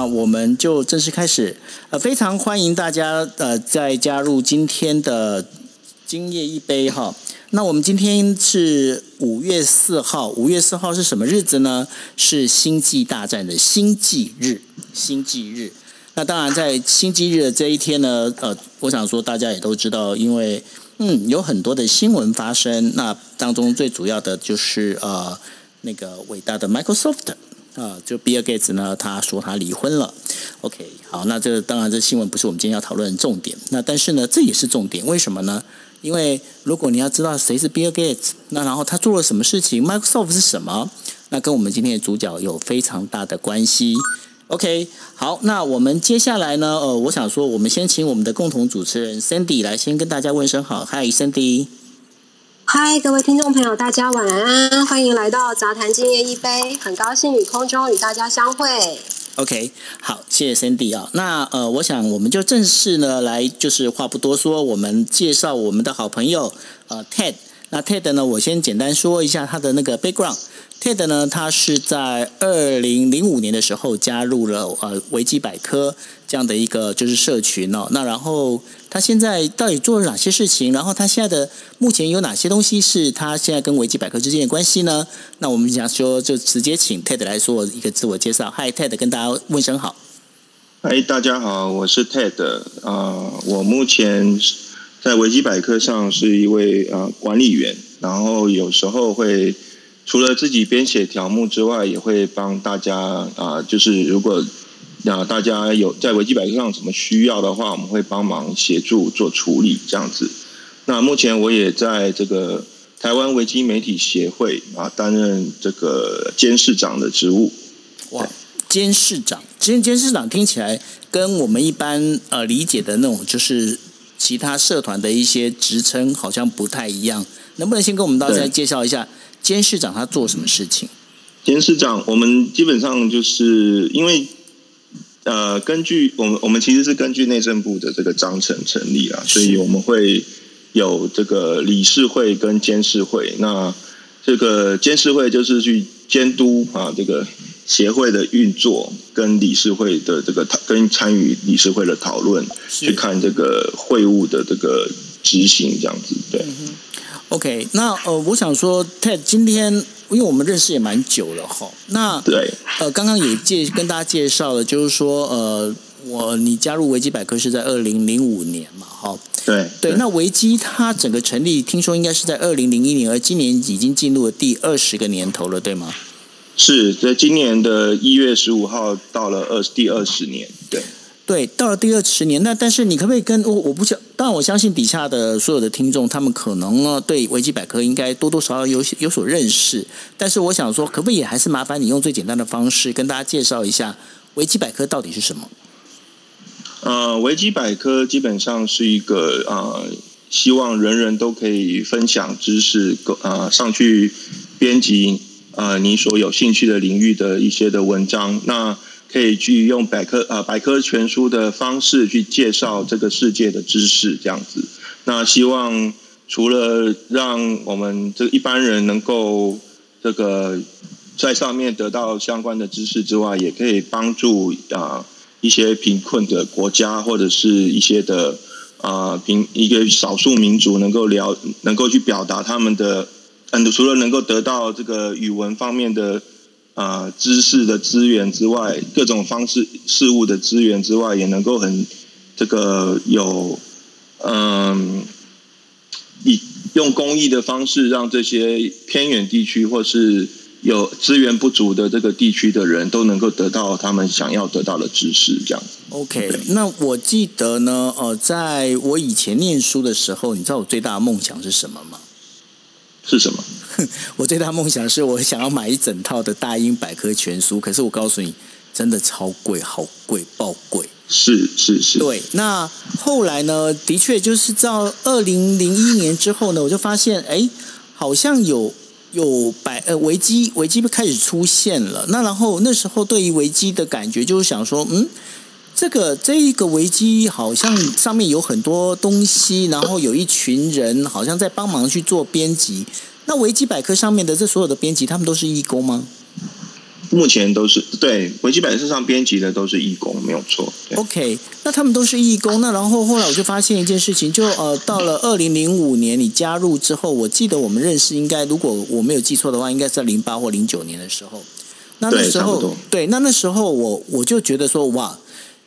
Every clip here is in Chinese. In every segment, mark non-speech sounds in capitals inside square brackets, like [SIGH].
那我们就正式开始。呃，非常欢迎大家呃再加入今天的今夜一杯哈。那我们今天是五月四号，五月四号是什么日子呢？是星际大战的星际日，星际日。那当然，在星际日的这一天呢，呃，我想说大家也都知道，因为嗯有很多的新闻发生，那当中最主要的就是呃那个伟大的 Microsoft。啊，就比尔盖茨呢，他说他离婚了。OK，好，那这当然这新闻不是我们今天要讨论的重点。那但是呢，这也是重点，为什么呢？因为如果你要知道谁是比尔盖茨，那然后他做了什么事情，Microsoft 是什么，那跟我们今天的主角有非常大的关系。OK，好，那我们接下来呢，呃，我想说，我们先请我们的共同主持人 Cindy 来先跟大家问声好，Hi，Cindy。嗨，各位听众朋友，大家晚安，欢迎来到杂谈今夜一杯，很高兴与空中与大家相会。OK，好，谢谢 Cindy 啊。那呃，我想我们就正式呢来，就是话不多说，我们介绍我们的好朋友呃 Ted。那 Ted 呢，我先简单说一下他的那个 background。Ted 呢，他是在二零零五年的时候加入了呃维基百科这样的一个就是社群哦。那然后他现在到底做了哪些事情？然后他现在的目前有哪些东西是他现在跟维基百科之间的关系呢？那我们想说，就直接请 Ted 来说一个自我介绍。Hi Ted，跟大家问声好。嗨，大家好，我是 Ted 啊。我目前在维基百科上是一位呃管理员，然后有时候会。除了自己编写条目之外，也会帮大家啊，就是如果啊大家有在维基百科上什么需要的话，我们会帮忙协助做处理这样子。那目前我也在这个台湾维基媒体协会啊担任这个监事长的职务。哇，监事长，监监事长听起来跟我们一般呃理解的那种就是其他社团的一些职称好像不太一样，能不能先跟我们大家介绍一下？监事长他做什么事情？监事长，我们基本上就是因为呃，根据我们我们其实是根据内政部的这个章程成立啊，所以我们会有这个理事会跟监事会。那这个监事会就是去监督啊这个协会的运作，跟理事会的这个讨跟参与理事会的讨论，去看这个会务的这个执行这样子，对。OK，那呃，我想说，Ted，今天因为我们认识也蛮久了哈，那对，呃，刚刚也介跟大家介绍了，就是说，呃，我你加入维基百科是在二零零五年嘛，哈，对对，那维基它整个成立，听说应该是在二零零一年，而今年已经进入了第二十个年头了，对吗？是在今年的一月十五号到了二第二十年，对。对，到了第二十年，那但是你可不可以跟我？我不相，当然我相信底下的所有的听众，他们可能呢对维基百科应该多多少少有有所认识。但是我想说，可不可以还是麻烦你用最简单的方式跟大家介绍一下维基百科到底是什么？呃，维基百科基本上是一个呃，希望人人都可以分享知识，呃，上去编辑呃你所有兴趣的领域的一些的文章。那可以去用百科呃百科全书的方式去介绍这个世界的知识，这样子。那希望除了让我们这一般人能够这个在上面得到相关的知识之外，也可以帮助啊一些贫困的国家或者是一些的啊贫一个少数民族能够了能够去表达他们的嗯除了能够得到这个语文方面的。啊，知识的资源之外，各种方式事物的资源之外，也能够很这个有嗯，以用公益的方式，让这些偏远地区或是有资源不足的这个地区的人都能够得到他们想要得到的知识。这样 OK，那我记得呢，呃，在我以前念书的时候，你知道我最大的梦想是什么吗？是什么？[LAUGHS] 我最大梦想是我想要买一整套的大英百科全书，可是我告诉你，真的超贵，好贵，爆贵。是是是。对，那后来呢？的确就是到二零零一年之后呢，我就发现，哎，好像有有百呃维基维基开始出现了。那然后那时候对于维基的感觉就是想说，嗯，这个这一个维基好像上面有很多东西，然后有一群人好像在帮忙去做编辑。那维基百科上面的这所有的编辑，他们都是义工吗？目前都是对维基百科上编辑的都是义工，没有错。OK，那他们都是义工，那然后后来我就发现一件事情，就呃，到了二零零五年你加入之后，我记得我们认识应该，如果我没有记错的话，应该是在零八或零九年的时候。那那时候对那那时候我我就觉得说，哇，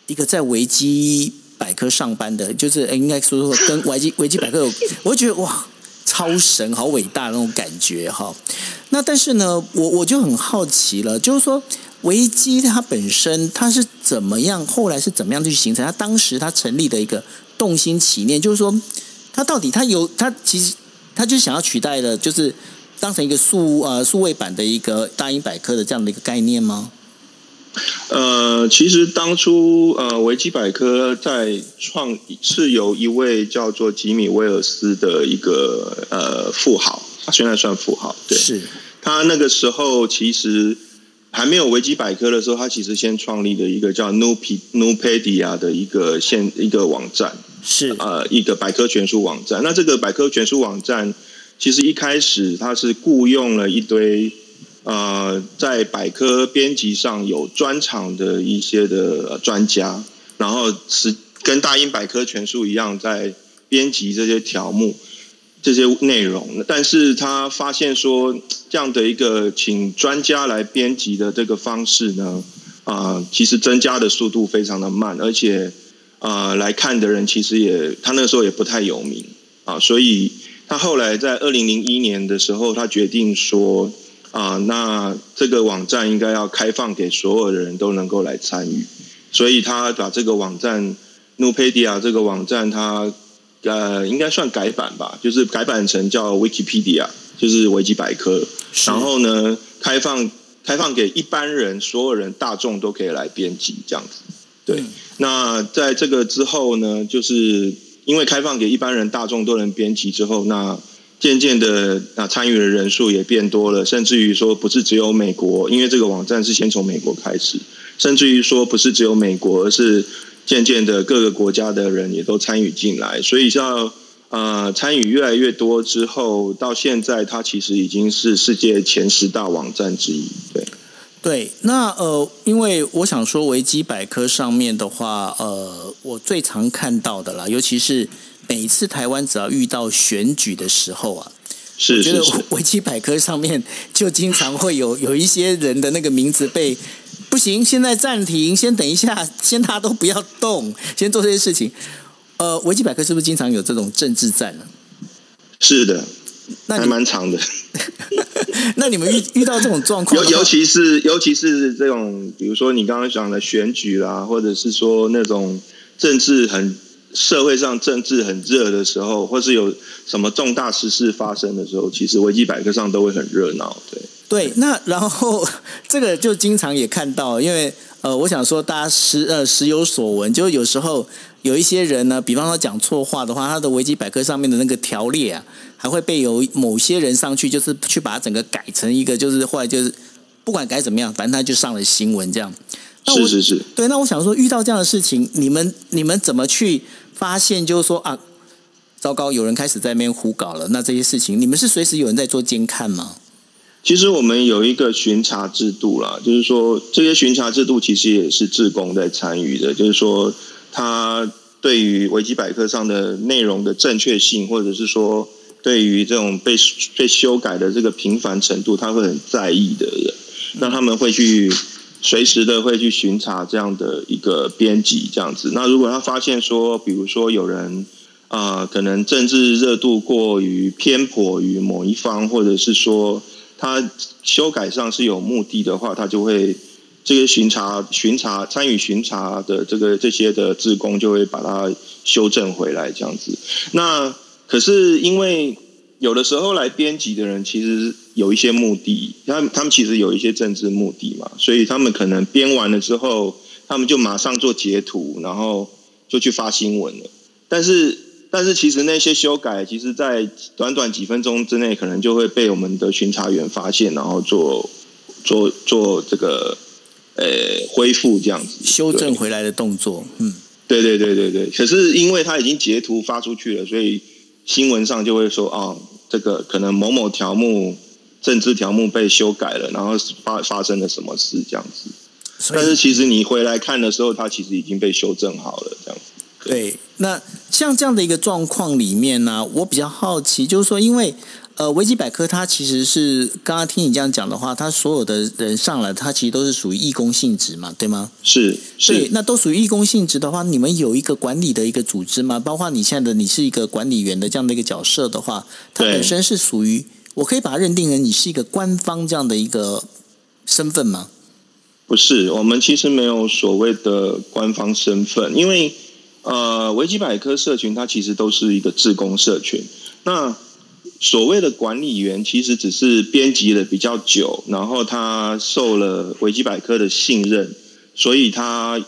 一个在维基百科上班的，就是呃应该说说跟维基维基百科有，我会觉得哇，超神，好伟大那种感觉哈。那但是呢，我我就很好奇了，就是说维基它本身它是怎么样，后来是怎么样去形成？它当时它成立的一个动心起念，就是说它到底它有它其实它就想要取代的，就是当成一个数呃数位版的一个大英百科的这样的一个概念吗？呃，其实当初呃，维基百科在创是由一位叫做吉米威尔斯的一个呃富豪，他现在算富豪，对，是他那个时候其实还没有维基百科的时候，他其实先创立了一个叫 Nupe Nupedia 的一个现一个网站，是呃，一个百科全书网站。那这个百科全书网站，其实一开始他是雇佣了一堆呃，在百科编辑上有专场的一些的专家，然后是跟大英百科全书一样，在编辑这些条目。这些内容，但是他发现说，这样的一个请专家来编辑的这个方式呢，啊、其实增加的速度非常的慢，而且啊，来看的人其实也，他那时候也不太有名啊，所以他后来在二零零一年的时候，他决定说啊，那这个网站应该要开放给所有的人都能够来参与，所以他把这个网站 Nupedia 这个网站，它呃应该算改版吧，就是改版成叫 Wikipedia，就是维基百科，然后呢，开放开放给一般人，所有人大众都可以来编辑这样子。对，嗯。那在这个之后呢，就是因为开放给一般人大众都能编辑之后，那渐渐的啊参与的人数也变多了，甚至于说不是只有美国，因为这个网站是先从美国开始，甚至于说不是只有美国，而是渐渐的各个国家的人也都参与进来，所以像。呃，参与越来越多之后，到现在它其实已经是世界前十大网站之一。对，对，那呃，因为我想说维基百科上面的话，呃，我最常看到的啦，尤其是每次台湾只要遇到选举的时候啊，是我觉得是是，维基百科上面就经常会有 [LAUGHS] 有一些人的那个名字被不行，现在暂停，先等一下，[LAUGHS] 先大家都不要动，先做这些事情。呃，维基百科是不是经常有这种政治战呢、是的，还那还蛮长的。[LAUGHS] 那你们遇遇到这种状况，尤尤其是尤其是这种，比如说你刚刚讲的选举啦，或者是说那种政治很社会上政治很热的时候，或是有什么重大时事发生的时候，其实维基百科上都会很热闹。对，对，那然后这个就经常也看到，因为呃，我想说大家时呃时有所闻，就有时候有一些人呢，比方说讲错话的话，他的维基百科上面的那个条列啊，还会被有某些人上去，就是去把它整个改成一个，就是后来就是不管改怎么样，反正他就上了新闻这样。那我是是是。对，那我想说，遇到这样的事情，你们你们怎么去发现？就是说啊，糟糕，有人开始在那边胡搞了。那这些事情，你们是随时有人在做监看吗？其实我们有一个巡查制度啦，就是说这些巡查制度其实也是志工在参与的，就是说他对于维基百科上的内容的正确性，或者是说对于这种被被修改的这个频繁程度，他会很在意的人，那他们会去随时的会去巡查这样的一个编辑这样子。那如果他发现说，比如说有人啊、可能政治热度过于偏颇于某一方，或者是说他修改上是有目的的话，他就会这些巡查、巡查参与巡查的这个这些的职工就会把它修正回来，这样子。那可是因为有的时候来编辑的人其实有一些目的，他们他们其实有一些政治目的嘛，所以他们可能编完了之后，他们就马上做截图，然后就去发新闻了。但是但是其实那些修改，其实在短短几分钟之内，可能就会被我们的巡查员发现，然后做做做这个呃恢复这样子，修正回来的动作，嗯。对对对对对，可是因为他已经截图发出去了，所以新闻上就会说啊，这个可能某某条目政治条目被修改了，然后发发生了什么事这样子。但是其实你回来看的时候，它其实已经被修正好了这样子。对，那像这样的一个状况里面呢，我比较好奇，就是说，因为呃，维基百科它其实是刚刚听你这样讲的话，它所有的人上来，它其实都是属于义工性质嘛，对吗？是对是，，那都属于义工性质的话，你们有一个管理的一个组织吗？包括你现在的你是一个管理员的这样的一个角色的话，它本身是属于我可以把它认定成你是一个官方这样的一个身份吗？不是，我们其实没有所谓的官方身份，因为呃，维基百科社群它其实都是一个自工社群。那所谓的管理员，其实只是编辑的比较久，然后他受了维基百科的信任，所以他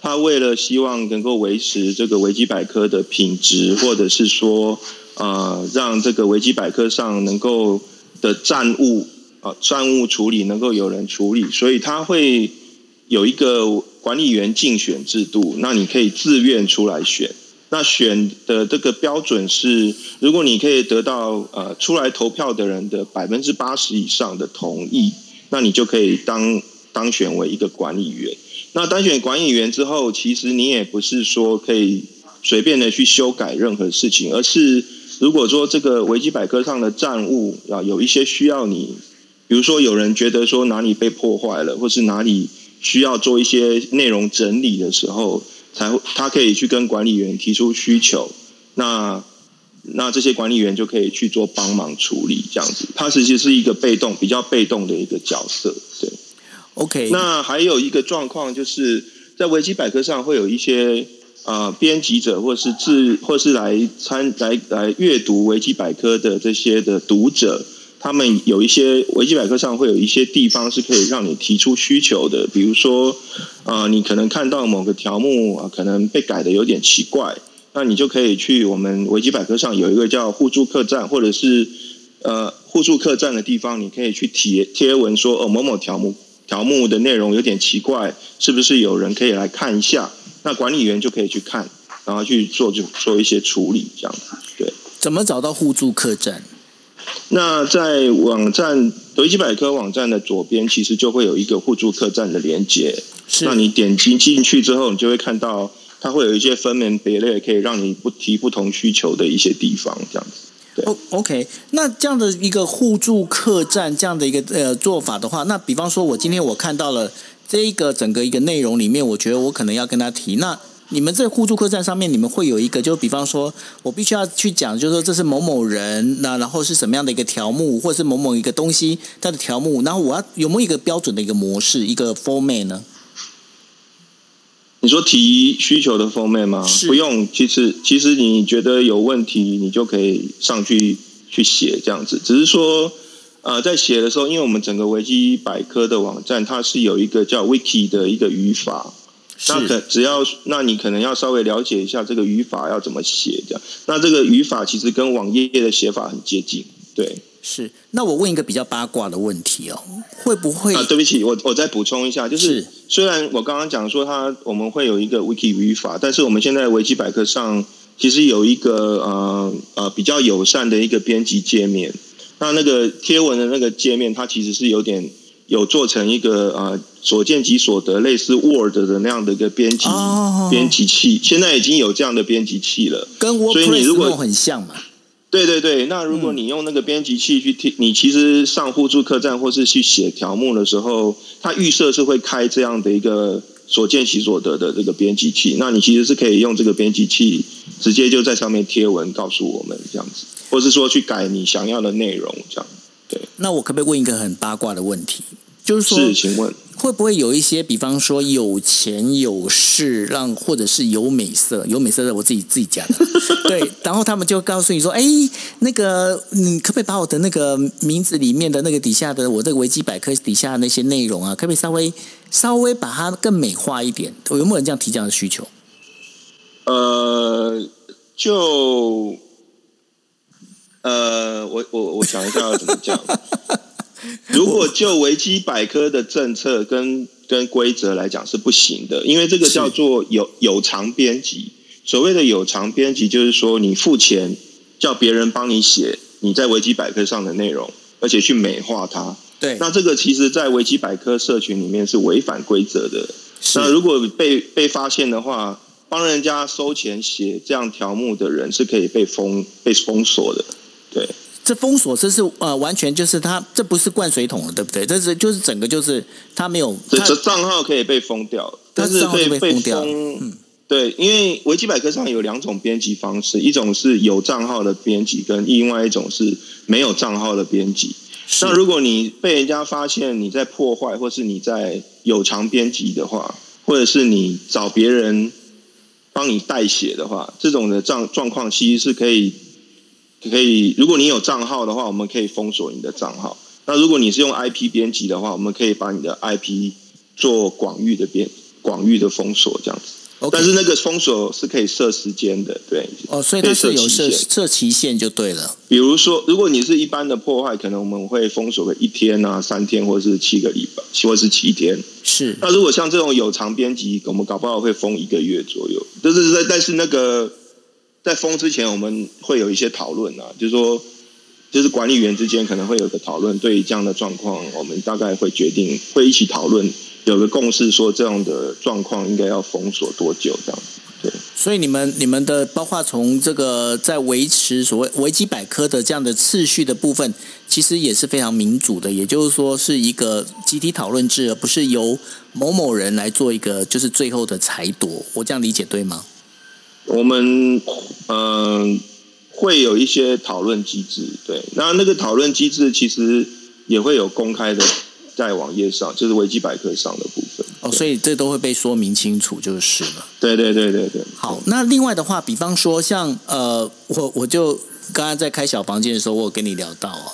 他为了希望能够维持这个维基百科的品质，或者是说呃，让这个维基百科上能够的站务啊、站务处理能够有人处理，所以他会有一个管理员竞选制度，那你可以自愿出来选。那选的这个标准是，如果你可以得到呃出来投票的人的百分之八十以上的同意，那你就可以当当选为一个管理员。那当选管理员之后，其实你也不是说可以随便的去修改任何事情，而是如果说这个维基百科上的站务啊有一些需要你，比如说有人觉得说哪里被破坏了，或是哪里需要做一些内容整理的时候，才会他可以去跟管理员提出需求，那那这些管理员就可以去做帮忙处理，这样子，他其实是一个被动比较被动的一个角色，对。OK，那还有一个状况就是在维基百科上会有一些呃编辑者或是自或是来参来来阅读维基百科的这些的读者，他们有一些维基百科上会有一些地方是可以让你提出需求的，比如说呃你可能看到某个条目啊、可能被改的有点奇怪，那你就可以去我们维基百科上有一个叫互助客栈或者是呃互助客栈的地方，你可以去贴贴文说哦某某条目条目的内容有点奇怪，是不是有人可以来看一下？那管理员就可以去看，然后去做就做一些处理，这样子。对。怎么找到互助客栈？[LAUGHS] 那在网站维基百科网站的左边，其实就会有一个互助客栈的连接。是那你点击进去之后，你就会看到它会有一些分门别类，可以让你不提不同需求的一些地方，这样子。对、o k 那这样的一个互助客栈这样的一个呃做法的话，那比方说我今天我看到了这一个整个一个内容里面，我觉得我可能要跟他提。那你们在互助客栈上面，你们会有一个，就比方说我必须要去讲，就是说这是某某人，那然后是什么样的一个条目，或者是某某一个东西它的条目，然后我要有没有一个标准的一个模式，一个 format 呢？你说提需求的 format 吗？不用，其实其实你觉得有问题，你就可以上去去写这样子。只是说，呃，在写的时候，因为我们整个维基百科的网站，它是有一个叫 wiki 的一个语法，那可只要，那你可能要稍微了解一下这个语法要怎么写，这样。那这个语法其实跟网页的写法很接近，对。是。那我问一个比较八卦的问题哦，会不会啊，对不起，我我再补充一下，就是是虽然我刚刚讲说它我们会有一个 wiki 语法，但是我们现在维基百科上其实有一个呃呃比较友善的一个编辑界面。那那个贴文的那个界面，它其实是有点有做成一个呃所见即所得，类似 Word 的那样的一个编辑、哦编辑器，现在已经有这样的编辑器了。跟所以你 WordPress 如果很像嘛？对对对，那如果你用那个编辑器去贴，你其实上互助客栈或是去写条目的时候，它预设是会开这样的一个所见其所得的这个编辑器，那你其实是可以用这个编辑器直接就在上面贴文告诉我们这样子，或是说去改你想要的内容这样。那我可不可以问一个很八卦的问题？就是说，是，请问会不会有一些，比方说有钱有势，让或者是有美色，有美色的我自己自己讲的，[LAUGHS] 对，然后他们就告诉你说，哎，那个你可不可以把我的那个名字里面的那个底下的我这个维基百科底下的那些内容啊，可不可以稍微稍微把它更美化一点？有没有人这样提这样的需求？呃，就呃，我我我想一下要怎么讲。[LAUGHS] 如果就维基百科的政策跟跟规则来讲是不行的，因为这个叫做有有偿编辑。所谓的有偿编辑，就是说你付钱叫别人帮你写你在维基百科上的内容，而且去美化它。对，那这个其实，在维基百科社群里面是违反规则的。那如果被被发现的话，帮人家收钱写这样条目的人是可以被封被封锁的。对，这封锁这是呃完全就是它这不是灌水桶了，对不对？这是就是整个就是它没有这这账号可以被封掉，但是被被封掉封。对，因为维基百科上有两种编辑方式，一种是有账号的编辑，跟另外一种是没有账号的编辑。那如果你被人家发现你在破坏，或是你在有偿编辑的话，或者是你找别人帮你代写的话，这种的状状况其实是可以可以，如果你有账号的话，我们可以封锁你的账号。那如果你是用 IP 编辑的话，我们可以把你的 IP 做广域的编广域的封锁这样子。但是那个封锁是可以设时间的，对。哦，所以它是有设设期限就对了。比如说，如果你是一般的破坏，可能我们会封锁个一天啊、三天，或者是七个礼拜，或是七天。是那如果像这种有偿编辑，我们搞不好会封一个月左右。就是在但是那个在封之前，我们会有一些讨论啊，就是说，就是管理员之间可能会有个讨论，对于这样的状况，我们大概会决定会一起讨论，有个共识，说这样的状况应该要封锁多久这样子。对。所以你们你们的包括从这个在维持所谓维基百科的这样的次序的部分，其实也是非常民主的，也就是说是一个集体讨论制，而不是由某某人来做一个就是最后的裁夺。我这样理解对吗？我们嗯、会有一些讨论机制，对，那那个讨论机制其实也会有公开的在网页上，就是维基百科上的部分。哦，所以这都会被说明清楚就是了。对对对对对，好，那另外的话，比方说像呃，我我就刚刚在开小房间的时候，我有跟你聊到哦，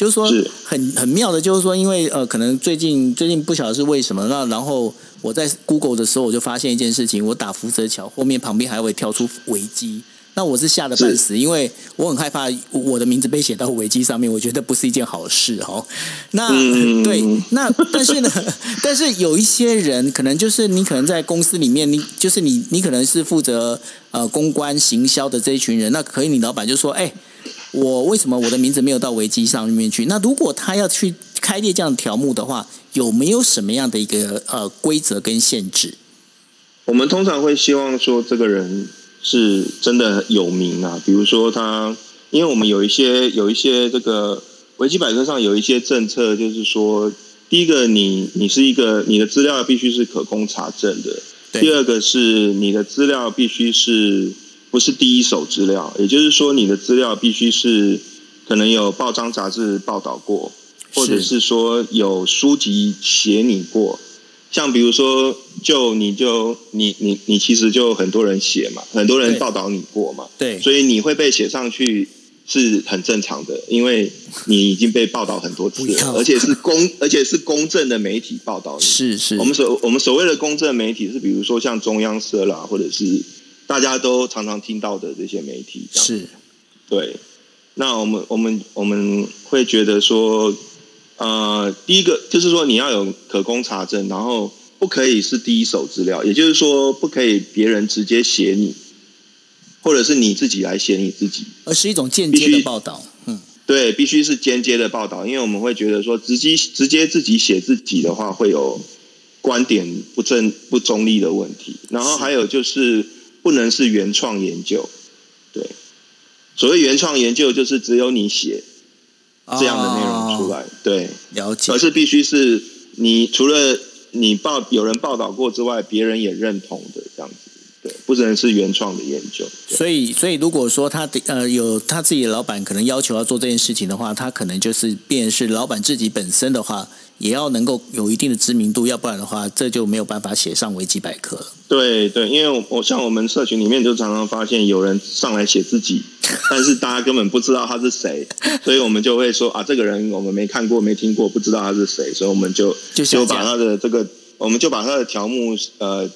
就是说是很很妙的，就是说，因为呃，可能最近最近不晓得是为什么，那然后我在 Google 的时候，我就发现一件事情，我打福泽桥后面旁边还会跳出维基。那我是吓得半死，因为我很害怕我的名字被写到维基上面，我觉得不是一件好事哦。那、嗯 [LAUGHS] 对，那但是呢，但是有一些人可能就是你可能在公司里面，你就是你你可能是负责呃公关行销的这一群人，那可以你老板就说，哎，我为什么我的名字没有到维基上面去？那如果他要去开列这样的条目的话，有没有什么样的一个呃规则跟限制？我们通常会希望说这个人是真的有名啊，比如说他，因为我们有一些有一些这个维基百科上有一些政策，就是说，第一个你你是一个你的资料必须是可供查证的，第二个是你的资料必须是不是第一手资料，也就是说你的资料必须是可能有报章杂志报道过，或者是是说有书籍写你过。像比如说，就你就你你你其实就很多人写嘛，很多人报道你过嘛，对，所以你会被写上去是很正常的，因为你已经被报道很多次了，而且是公 [LAUGHS] 而且是公正的媒体报道你。是是，我们所我们所谓的公正媒体是，比如说像中央社啦，或者是大家都常常听到的这些媒体，这样是对。那我们我们我们会觉得说，呃，第一个就是说你要有可供查证，然后不可以是第一手资料，也就是说不可以别人直接写你，或者是你自己来写你自己。而是一种间接的报道。嗯，对，必须是间接的报道，因为我们会觉得说，直接直接自己写自己的话，会有观点不正不中立的问题。然后还有就是不能是原创研究，对，所谓原创研究就是只有你写这样的内容出来，对，哦了解。而。是必须是你除了你报有人报道过之外，别人也认同的这样子，对，不能是原创的研究。所以，所以如果说他的呃有他自己的老板可能要求要做这件事情的话，他可能就是便是老板自己本身的话，也要能够有一定的知名度，要不然的话，这就没有办法写上维基百科了。对对，因为我我像我们社群里面就常常发现有人上来写自己，[LAUGHS] 但是大家根本不知道他是谁，所以我们就会说啊，这个人我们没看过、没听过，不知道他是谁，所以我们就就就把他的这个，我们就把他的条目呃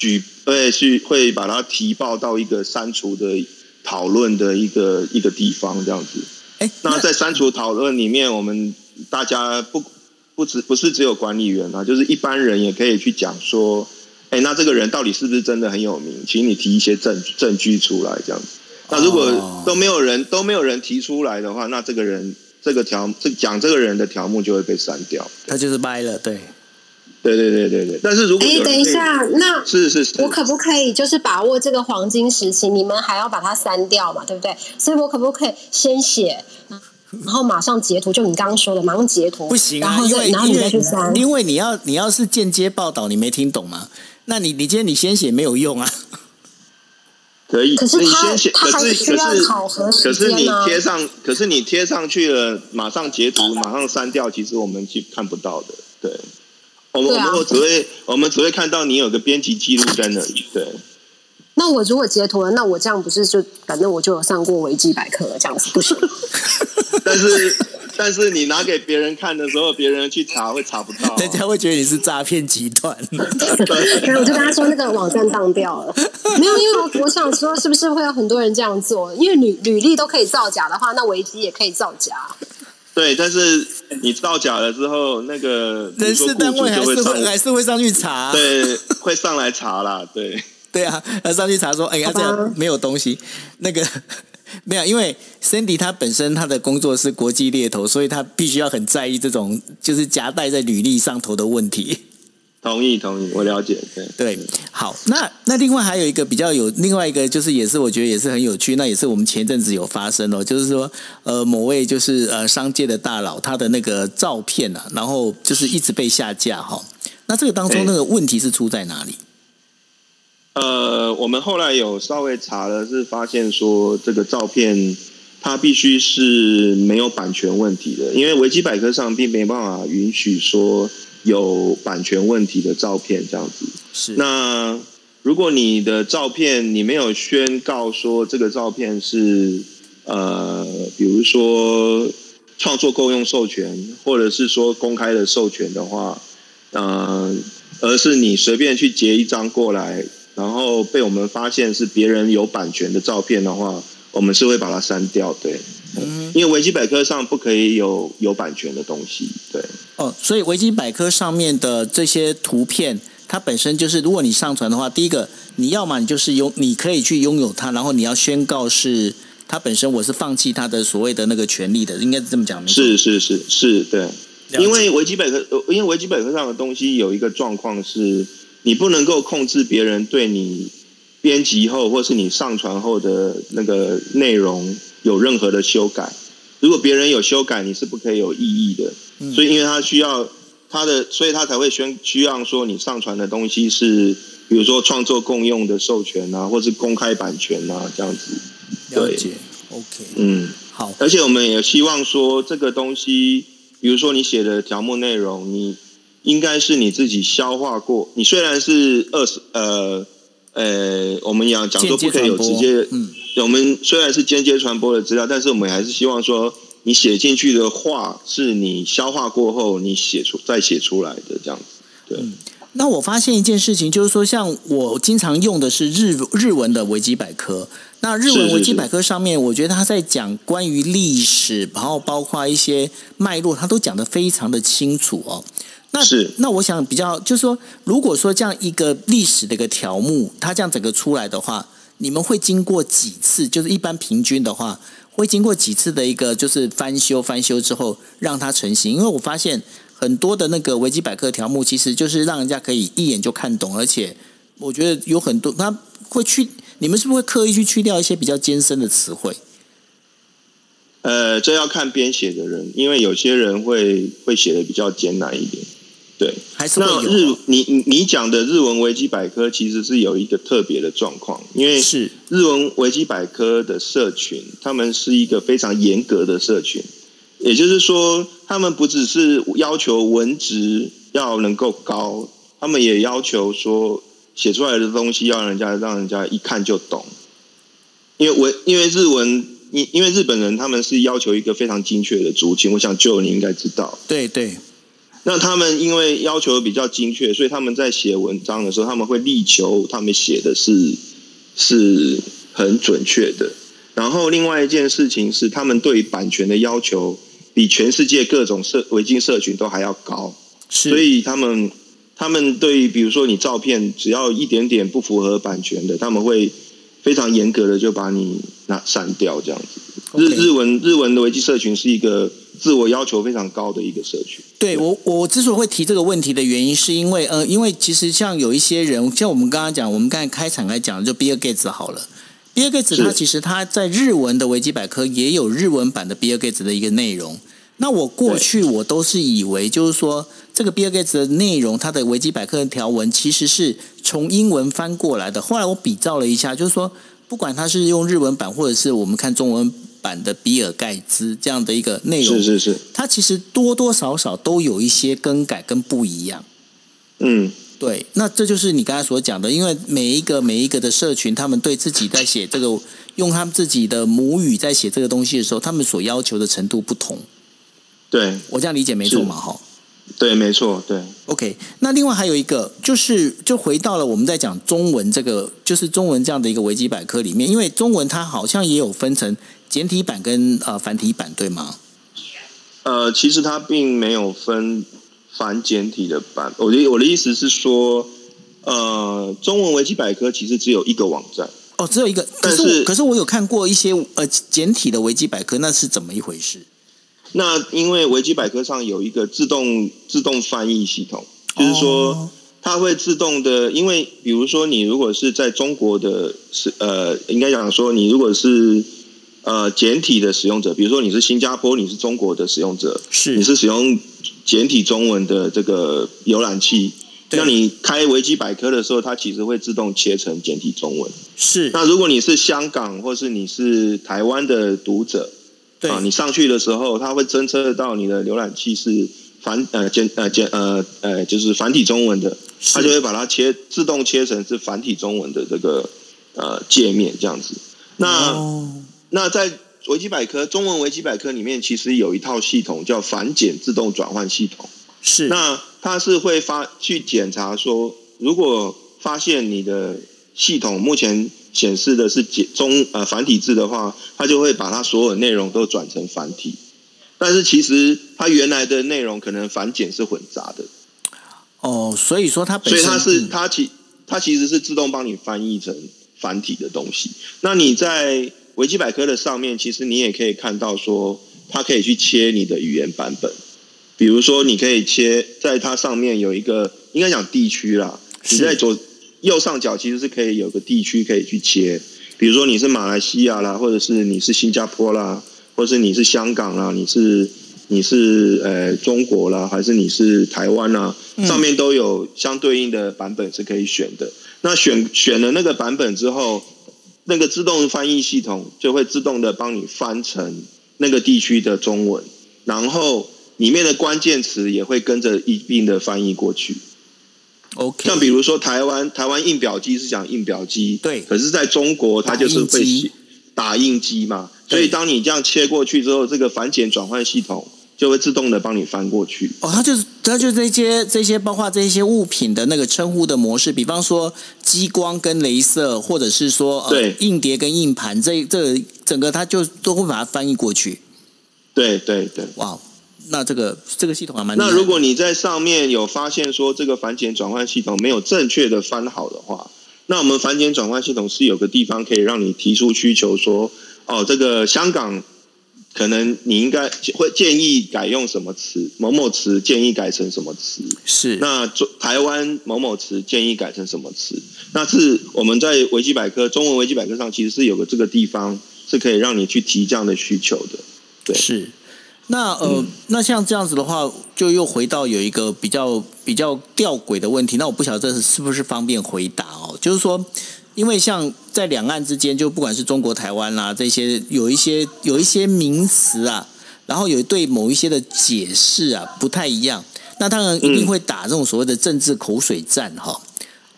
举会去会把它提报到一个删除的讨论的一个一个地方这样子。哎，那在删除讨论里面，我们大家不不只不是只有管理员啊，就是一般人也可以去讲说，哎，那这个人到底是不是真的很有名？请你提一些证证据出来，这样子。那如果哦都没有人都没有人提出来的话，那这个人这个条这讲这个人的条目就会被删掉。他就是掰了，对。对对对对对，但是如果哎，等一下，那是是是，我可不可以就是把握这个黄金时期？你们还要把它删掉嘛？对不对？所以我可不可以先写，然后马上截图？就你刚刚说的，马上截图。不行啊，因为然后你再去删，因为你要你要是间接报道，你没听懂吗？那你你今天你先写没有用啊。可以，可是他他还是需要考核可是你贴上，可是你贴上去了，马上截图，马上删掉，其实我们是看不到的。对。我们我们只会我们只会看到你有个编辑记录在那里，对。那我如果截图了，那我这样不是就反正我就有上过维基百科了，这样子不行。[LAUGHS] [LAUGHS] 但是但是你拿给别人看的时候，别人去查会查不到，人家会觉得你是诈骗集团。[LAUGHS] 对，我就跟他说那个网站当掉了。没有，因为我我想说，是不是会有很多人这样做？因为履履历都可以造假的话，那维基也可以造假。对，但是你造假了之后，那个人事单位还是会还是会上去查，对，会上来查啦，对，[LAUGHS] 对啊，他上去查说，哎呀，这样没有东西，那个没有，因为 Cindy 他本身他的工作是国际猎头，所以他必须要很在意这种就是夹带在履历上头的问题。同意，同意，我了解。对对，好，那那另外还有一个比较有另外一个，就是也是我觉得也是很有趣，那也是我们前阵子有发生哦，就是说呃某位就是呃商界的大佬，他的那个照片啊，然后就是一直被下架哈。那这个当中那个问题是出在哪里？呃，我们后来有稍微查了，是发现说这个照片它必须是没有版权问题的，因为维基百科上并没办法允许说。有版权问题的照片这样子，是那如果你的照片你没有宣告说这个照片是呃，比如说创作共用授权，或者是说公开的授权的话，呃，而是你随便去截一张过来，然后被我们发现是别人有版权的照片的话，我们是会把它删掉，对。嗯，因为维基百科上不可以有有版权的东西，对。哦，所以维基百科上面的这些图片，它本身就是，如果你上传的话，第一个你要么你就是拥，你可以去拥有它，然后你要宣告是它本身，我是放弃它的所谓的那个权利的，应该是这么讲。是是是是，对。因为维基百科，因为维基百科上的东西有一个状况是，你不能够控制别人对你编辑后或是你上传后的那个内容。有任何的修改，如果别人有修改，你是不可以有异议的。所以，因为他需要他的，所以他才会宣需要说你上传的东西是，比如说创作共用的授权啊，或是公开版权啊，这样子。了解，OK，嗯，好。而且我们也希望说，这个东西，比如说你写的条目内容，你应该是你自己消化过。你虽然是二十，呃，呃，我们要讲说不可以有直接，嗯。我们虽然是间接传播的资料，但是我们还是希望说，你写进去的话是你消化过后你写出再写出来的这样子。对。那我发现一件事情，就是说，像我经常用的是日日文的维基百科。那日文维基百科上面，我觉得他在讲关于历史，然后包括一些脉络，他都讲得非常的清楚哦。那是那我想比较，就是说，如果说这样一个历史的一个条目，它这样整个出来的话。你们会经过几次？就是一般平均的话，会经过几次的一个就是翻修，翻修之后让它成型。因为我发现很多的那个维基百科条目，其实就是让人家可以一眼就看懂，而且我觉得有很多他会去，你们是不是会刻意去去掉一些比较艰深的词汇？呃，这要看编写的人，因为有些人会会写的比较艰难一点。对，还是那日你你你讲的日文维基百科其实是有一个特别的状况，因为是。日文维基百科的社群，他们是一个非常严格的社群，也就是说，他们不只是要求文职要能够高，他们也要求说写出来的东西要让人家让人家一看就懂，因为文因为日文，因因为日本人他们是要求一个非常精确的族群，我想就你应该知道，对对。那他们因为要求比较精确，所以他们在写文章的时候，他们会力求他们写的是是很准确的。然后另外一件事情是，他们对版权的要求比全世界各种社维基社群都还要高。所以他们他们对比如说你照片只要一点点不符合版权的，他们会非常严格的就把你那删掉这样子。日日文日文的维基社群是一个。自我要求非常高的一个社群。对我，我之所以会提这个问题的原因，是因为呃，因为其实像有一些人，像我们刚刚讲，我们刚才开场来讲，就 Bill Gates 好了，Bill Gates 是他其实他在日文的维基百科也有日文版的 Bill Gates 的一个内容。那我过去我都是以为，就是说这个 Bill Gates 的内容，它的维基百科的条文其实是从英文翻过来的。后来我比照了一下，就是说，不管它是用日文版，或者是我们看中文版的比尔盖茨这样的一个内容，是是是，它其实多多少少都有一些更改跟不一样。嗯，对，那这就是你刚才所讲的，因为每一个每一个的社群，他们对自己在写这个，用他们自己的母语在写这个东西的时候，他们所要求的程度不同。对我这样理解没错嘛？哈。对，没错，对。OK，那另外还有一个就是，就回到了我们在讲中文这个，就是中文这样的一个维基百科里面，因为中文它好像也有分成简体版跟呃繁体版，对吗？呃，其实它并没有分繁简体的版。我的我的意思是说，呃，中文维基百科其实只有一个网站。哦，只有一个，可但是可是我有看过一些呃简体的维基百科，那是怎么一回事？那因为维基百科上有一个自动自动翻译系统，就是说哦它会自动的，因为比如说你如果是在中国的是呃，应该讲说你如果是呃简体的使用者，比如说你是新加坡，你是中国的使用者，是你是使用简体中文的这个浏览器，那你开维基百科的时候，它其实会自动切成简体中文。是那如果你是香港或是你是台湾的读者，对啊，你上去的时候，它会侦测到你的浏览器是繁呃简呃简呃呃就是繁体中文的，是它就会把它切自动切成是繁体中文的这个呃界面这样子。那、哦那在维基百科中文维基百科里面，其实有一套系统叫繁简自动转换系统。是那它是会发去检查说，如果发现你的系统目前显示的是简中呃繁体字的话，它就会把它所有内容都转成繁体。但是其实它原来的内容可能繁简是混杂的，哦，所以说它本身所以它是嗯它其它其实是自动帮你翻译成繁体的东西。那你在维基百科的上面，其实你也可以看到说，它可以去切你的语言版本。比如说，你可以切在它上面有一个，应该讲地区啦。是你在左右上角其实是可以有个地区可以去切，比如说你是马来西亚啦，或者是你是新加坡啦，或者是你是香港啦，你是你是呃中国啦，还是你是台湾啦，嗯上面都有相对应的版本是可以选的。那选选了那个版本之后，那个自动翻译系统就会自动的帮你翻成那个地区的中文，然后里面的关键词也会跟着一并的翻译过去。OK，像比如说台湾，台湾印表机是讲印表机，对可是在中国它就是会打印机。写打印机嘛，所以当你这样切过去之后，这个反简转换系统就会自动的帮你翻过去。哦，它就是它就这些这些包括这些物品的那个称呼的模式，比方说激光跟镭射，或者是说呃对硬碟跟硬盘，这这整个它就都会把它翻译过去。对对对。哇，那这个这个系统还蛮那如果你在上面有发现说这个繁简转换系统没有正确的翻好的话，那我们繁简转换系统是有个地方可以让你提出需求说，哦，这个香港可能你应该会建议改用什么词，某某词建议改成什么词，是那中台湾某某词建议改成什么词？那是我们在维基百科中文维基百科上其实是有个这个地方是可以让你去提这样的需求的。对是。那呃，那像这样子的话，就又回到有一个比较比较吊诡的问题。那我不晓得这是不是方便回答哦？就是说，因为像在两岸之间，就不管是中国台湾啦、这些，有一些有一些名词啊，然后有对某一些的解释啊不太一样。那当然一定会打这种所谓的政治口水战哈、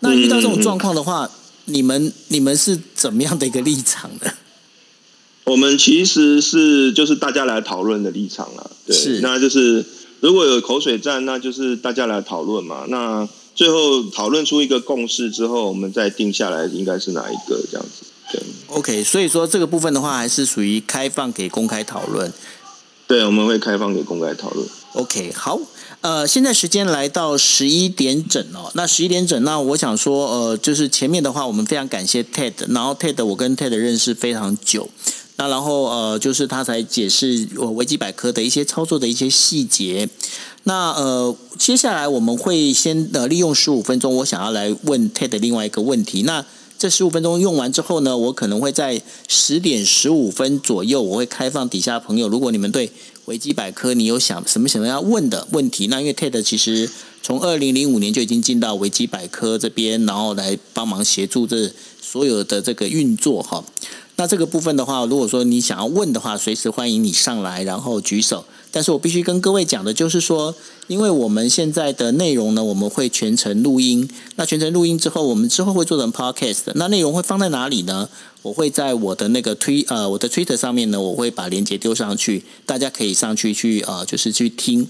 那遇到这种状况的话，你们你们是怎么样的一个立场呢？我们其实是就是大家来讨论的立场啦，对，那就是如果有口水战，那就是大家来讨论嘛。那最后讨论出一个共识之后，我们再定下来应该是哪一个这样子。对，OK，所以说这个部分的话，还是属于开放给公开讨论。对，我们会开放给公开讨论。OK，好，呃，现在时间来到十一点整哦。那十一点整，那我想说，呃，就是前面的话，我们非常感谢 TED，然后 TED 我跟 TED 认识非常久。那然后呃，就是他才解释我维基百科的一些操作的一些细节。那呃，接下来我们会先呃利用十五分钟，我想要来问 Ted 另外一个问题。那这十五分钟用完之后呢，我可能会在十点十五分左右，我会开放底下朋友，如果你们对维基百科你有想什么想要问的问题，那因为 Ted 其实从二零零五年就已经进到维基百科这边，然后来帮忙协助这所有的这个运作哈。那这个部分的话，如果说你想要问的话，随时欢迎你上来，然后举手。但是我必须跟各位讲的就是说，因为我们现在的内容呢，我们会全程录音。那全程录音之后，我们之后会做成 podcast。那内容会放在哪里呢？我会在我的那个推呃我的 Twitter 上面呢，我会把链接丢上去，大家可以上去去呃就是去听。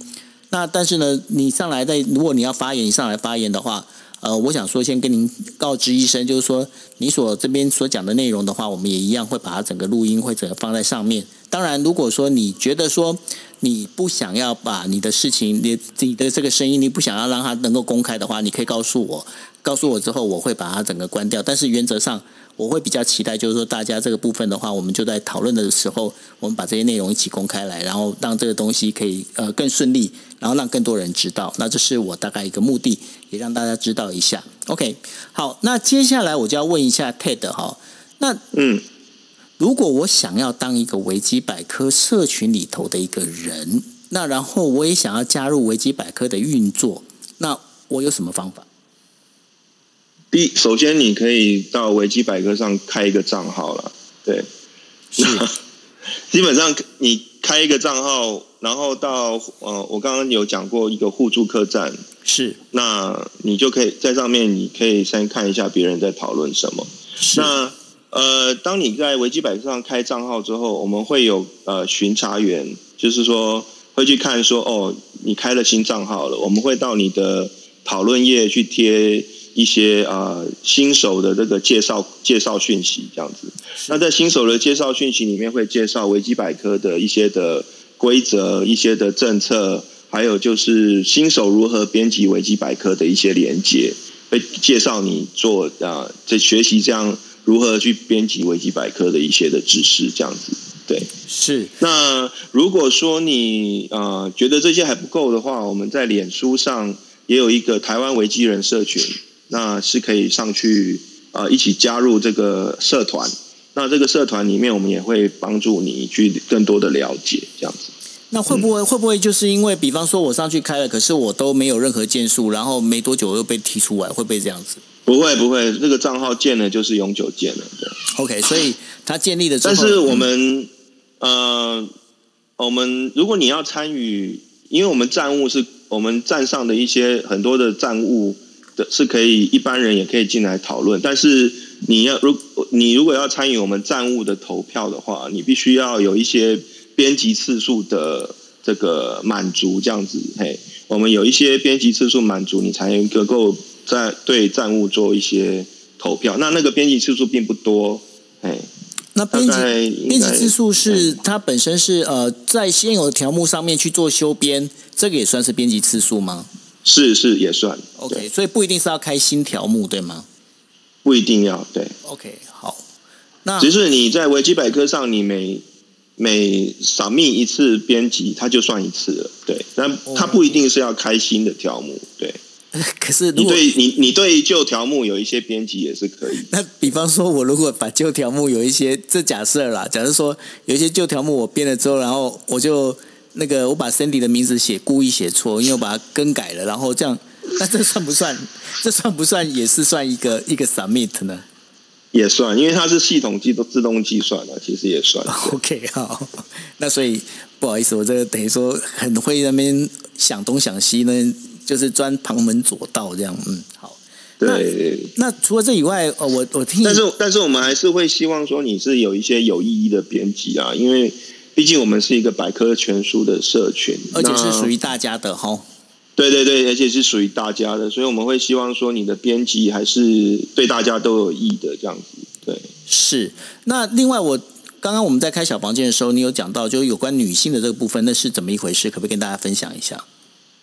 那但是呢，你上来在如果你要发言，你上来发言的话。呃，我想说，先跟您告知一声，就是说，你所这边所讲的内容的话，我们也一样会把它整个录音会整个放在上面。当然，如果说你觉得说你不想要把你的事情，你你的这个声音，你不想要让它能够公开的话，你可以告诉我，告诉我之后，我会把它整个关掉。但是原则上。我会比较期待，就是说大家这个部分的话，我们就在讨论的时候，我们把这些内容一起公开来，然后让这个东西可以呃更顺利，然后让更多人知道。那这是我大概一个目的，也让大家知道一下。OK，好，那接下来我就要问一下 Ted 哈，那嗯，如果我想要当一个维基百科社群里头的一个人，那然后我也想要加入维基百科的运作，那我有什么方法？第，首先你可以到维基百科上开一个账号了，对，是 [LAUGHS] 基本上你开一个账号，然后到呃，我刚刚有讲过一个互助客栈，是，那你就可以在上面，你可以先看一下别人在讨论什么。那呃，当你在维基百科上开账号之后，我们会有呃巡查员，就是说会去看说哦，你开了新账号了，我们会到你的讨论页去贴。一些呃新手的这个介绍介绍讯息这样子，那在新手的介绍讯息里面会介绍维基百科的一些的规则、一些的政策，还有就是新手如何编辑维基百科的一些连接，会介绍你做啊在学习这样如何去编辑维基百科的一些的知识这样子。对，是。那如果说你呃觉得这些还不够的话，我们在脸书上也有一个台湾维基人社群。那是可以上去呃，一起加入这个社团。那这个社团里面，我们也会帮助你去更多的了解这样子。那会不会会不会就是因为，比方说我上去开了，可是我都没有任何建树，然后没多久又被踢出来，会不会这样子？不会不会，这个账号建了就是永久建了。对，OK，所以他建立的。但是我们呃，我们如果你要参与，因为我们站务是我们站上的一些很多的站务。的是可以一般人也可以进来讨论，但是你要如你如果要参与我们站务的投票的话，你必须要有一些编辑次数的这个满足，这样子嘿，我们有一些编辑次数满足，你才能够在对站务做一些投票。那那个编辑次数并不多，哎。那编辑编辑次数是它本身是呃在现有的条目上面去做修编，这个也算是编辑次数吗？是是也算，OK，所以不一定是要开新条目，对吗？不一定要对，OK，好。那只是你在维基百科上，你每每扫密一次编辑，它就算一次了，对。但它不一定是要开新的条目，对。[LAUGHS] 可是你对你你对旧条目有一些编辑也是可以。[LAUGHS] 那比方说，我如果把旧条目有一些，这假设啦，假设说有一些旧条目我编了之后，然后我就。那个我把 Cindy 的名字写故意写错，因为我把它更改了，然后这样，那这算不算？[LAUGHS] 这算不算也是算一个一个 submit 呢？也算，因为它是系统计都自动计算的，其实也算。OK，好，那所以不好意思，我这个等于说很会那边想东想西呢，就是钻旁门左道这样。嗯，好。对。那除了这以外，呃，我我听，但是但是我们还是会希望说你是有一些有意义的编辑啊，因为。毕竟我们是一个百科全书的社群，而且是属于大家的哈。对对对，而且是属于大家的，所以我们会希望说你的编辑还是对大家都有益的这样子。对，是。那另外，我刚刚我们在开小房间的时候，你有讲到就有关女性的这个部分，那是怎么一回事？可不可以跟大家分享一下？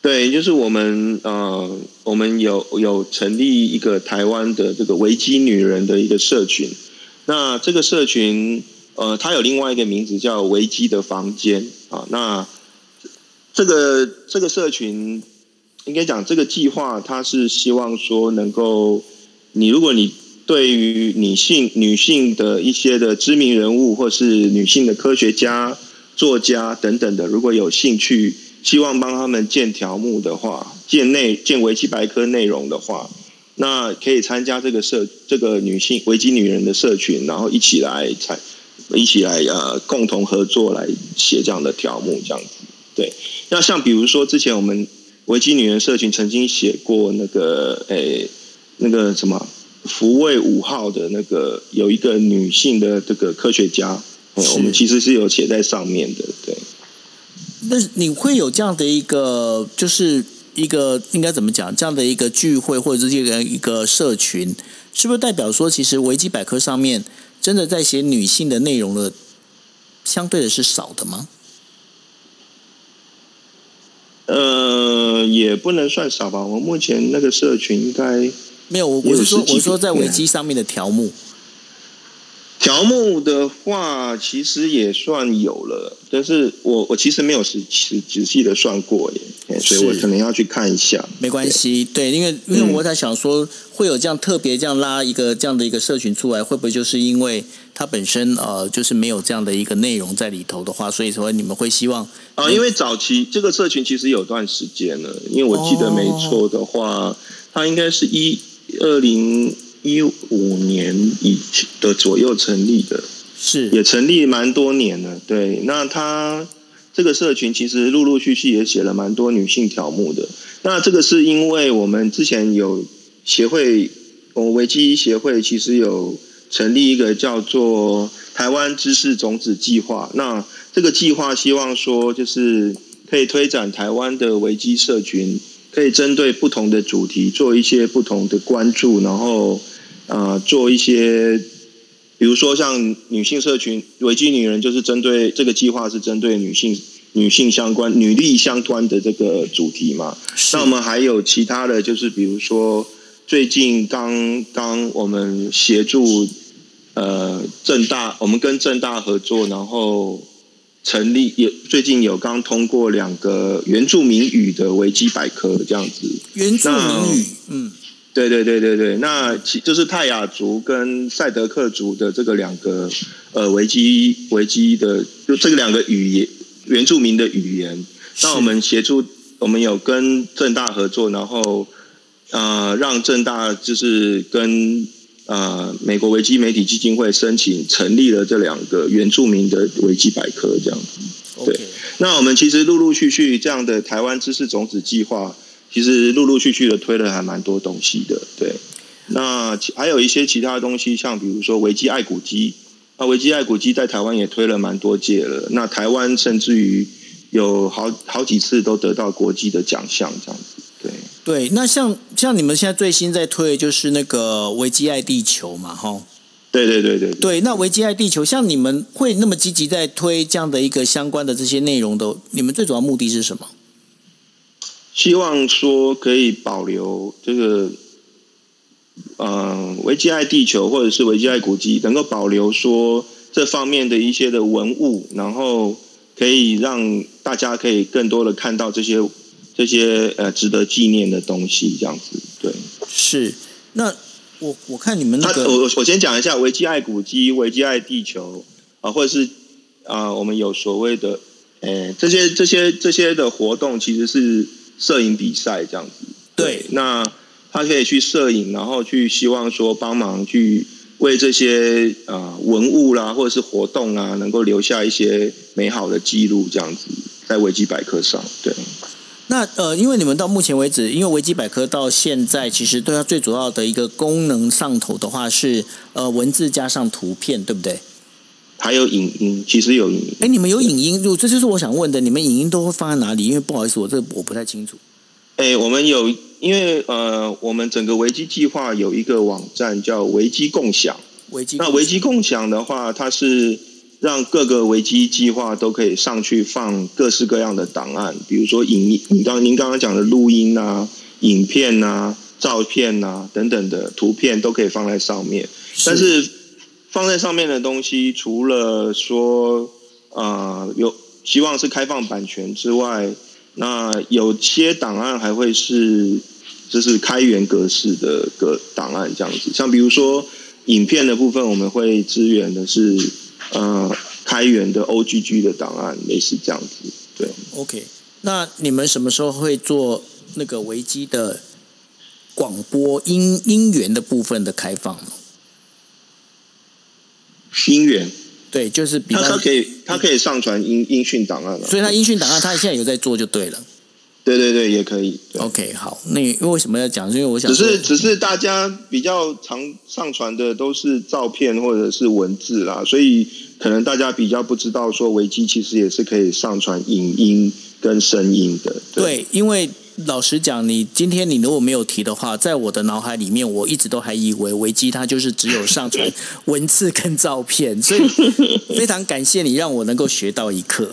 对，就是我们呃，我们有有成立一个台湾的这个维基女人的一个社群。那这个社群。呃，它有另外一个名字叫维基的房间啊。那这个这个社群，应该讲这个计划，它是希望说能够，你如果你对于女性女性的一些的知名人物，或是女性的科学家、作家等等的，如果有兴趣，希望帮他们建条目的话，建内建维基百科内容的话，那可以参加这个社这个女性维基女人的社群，然后一起来参一起来呃共同合作来写这样的条目，这样子。对，那像比如说之前我们维基女人社群曾经写过那个诶那个什么福卫五号的那个有一个女性的这个科学家，我们其实是有写在上面的。对，那你会有这样的一个，就是一个应该怎么讲？这样的一个聚会或者是这个一个社群，是不是代表说，其实维基百科上面真的在写女性的内容的，相对的是少的吗？呃，也不能算少吧。我目前那个社群应该没有。我我是说，我是说在维基上面的条目。条目的话，其实也算有了，但是我我其实没有仔仔仔细的算过耶，所以我可能要去看一下。没关系，对，因为因为我在想说，会有这样特别这样拉一个这样的一个社群出来，会不会就是因为它本身呃就是没有这样的一个内容在里头的话，所以说你们会希望啊？因为早期这个社群其实有段时间了，因为我记得没错的话，它应该是一二零。一五年以的左右成立的，是也成立蛮多年了。对，那他这个社群其实陆陆续续也写了蛮多女性条目的。那这个是因为我们之前有协会，我们维基协会其实有成立一个叫做台湾知识种子计划。那这个计划希望说，就是可以推展台湾的维基社群，可以针对不同的主题做一些不同的关注，然后。呃，做一些，比如说像女性社群，维基女人就是针对这个计划是针对女性女性相关、女力相关的这个主题嘛。那我们还有其他的就是比如说，最近刚刚我们协助呃正大，我们跟正大合作，然后成立也最近有刚通过两个原住民语的维基百科这样子。原住民语，嗯。对对对对对，那其就是泰雅族跟赛德克族的这个两个呃维基维基的，就这个两个语言原住民的语言，那我们协助我们有跟正大合作，然后呃让正大就是跟呃美国维基媒体基金会申请成立了这两个原住民的维基百科这样子。对，那我们其实陆陆续续这样的台湾知识种子计划。其实陆陆续续的推了还蛮多东西的，对。那还有一些其他东西，像比如说维基爱古基，那维基爱古基在台湾也推了蛮多届了。那台湾甚至于有好好几次都得到国际的奖项，这样子。对对，那像像你们现在最新在推的就是那个维基爱地球嘛，哈。对对对对。对，那维基爱地球，像你们会那么积极在推这样的一个相关的这些内容的，你们最主要目的是什么？希望说可以保留这个，嗯，维基爱地球或者是维基爱古迹，能够保留说这方面的一些的文物，然后可以让大家可以更多的看到这些这些呃值得纪念的东西，这样子。对，是。那我我看你们那个，我我先讲一下维基爱古迹、维基爱地球啊，或者是啊，我们有所谓的，诶，这些这些这些的活动其实是。摄影比赛这样子，对，那他可以去摄影，然后去希望说帮忙去为这些呃文物啦，或者是活动啊，能够留下一些美好的记录，这样子在维基百科上。对，那呃，因为你们到目前为止，因为维基百科到现在其实对它最主要的一个功能上头的话是呃文字加上图片，对不对？还有影音，其实有影音。哎，你们有影音？就这就是我想问的，你们影音都会放在哪里？因为不好意思，我这我不太清楚。哎，我们有，因为呃，我们整个维基计划有一个网站叫维基共享。维基那维基共享的话，它是让各个维基计划都可以上去放各式各样的档案，比如说影，你刚您刚刚讲的录音啊、影片啊、照片啊等等的图片都可以放在上面，但是。放在上面的东西，除了说呃有希望是开放版权之外，那有些档案还会是就是开源格式的个档案这样子。像比如说影片的部分，我们会支援的是呃开源的 OGG 的档案，类似这样子。对，OK。那你们什么时候会做那个维基的广播音音源的部分的开放呢？音源，对，就是比方它它可以它可以上传音音讯档案了，所以它音讯档案，它现在有在做就对了。对对对，也可以。对 OK，好，那因为为什么要讲？因为我想只是只是大家比较常上传的都是照片或者是文字啦，所以可能大家比较不知道说维基其实也是可以上传影音跟声音的。对，因为老实讲，你今天你如果没有提的话，在我的脑海里面，我一直都还以为维基它就是只有上传文字跟照片，所以 [LAUGHS] 非常感谢你让我能够学到一课。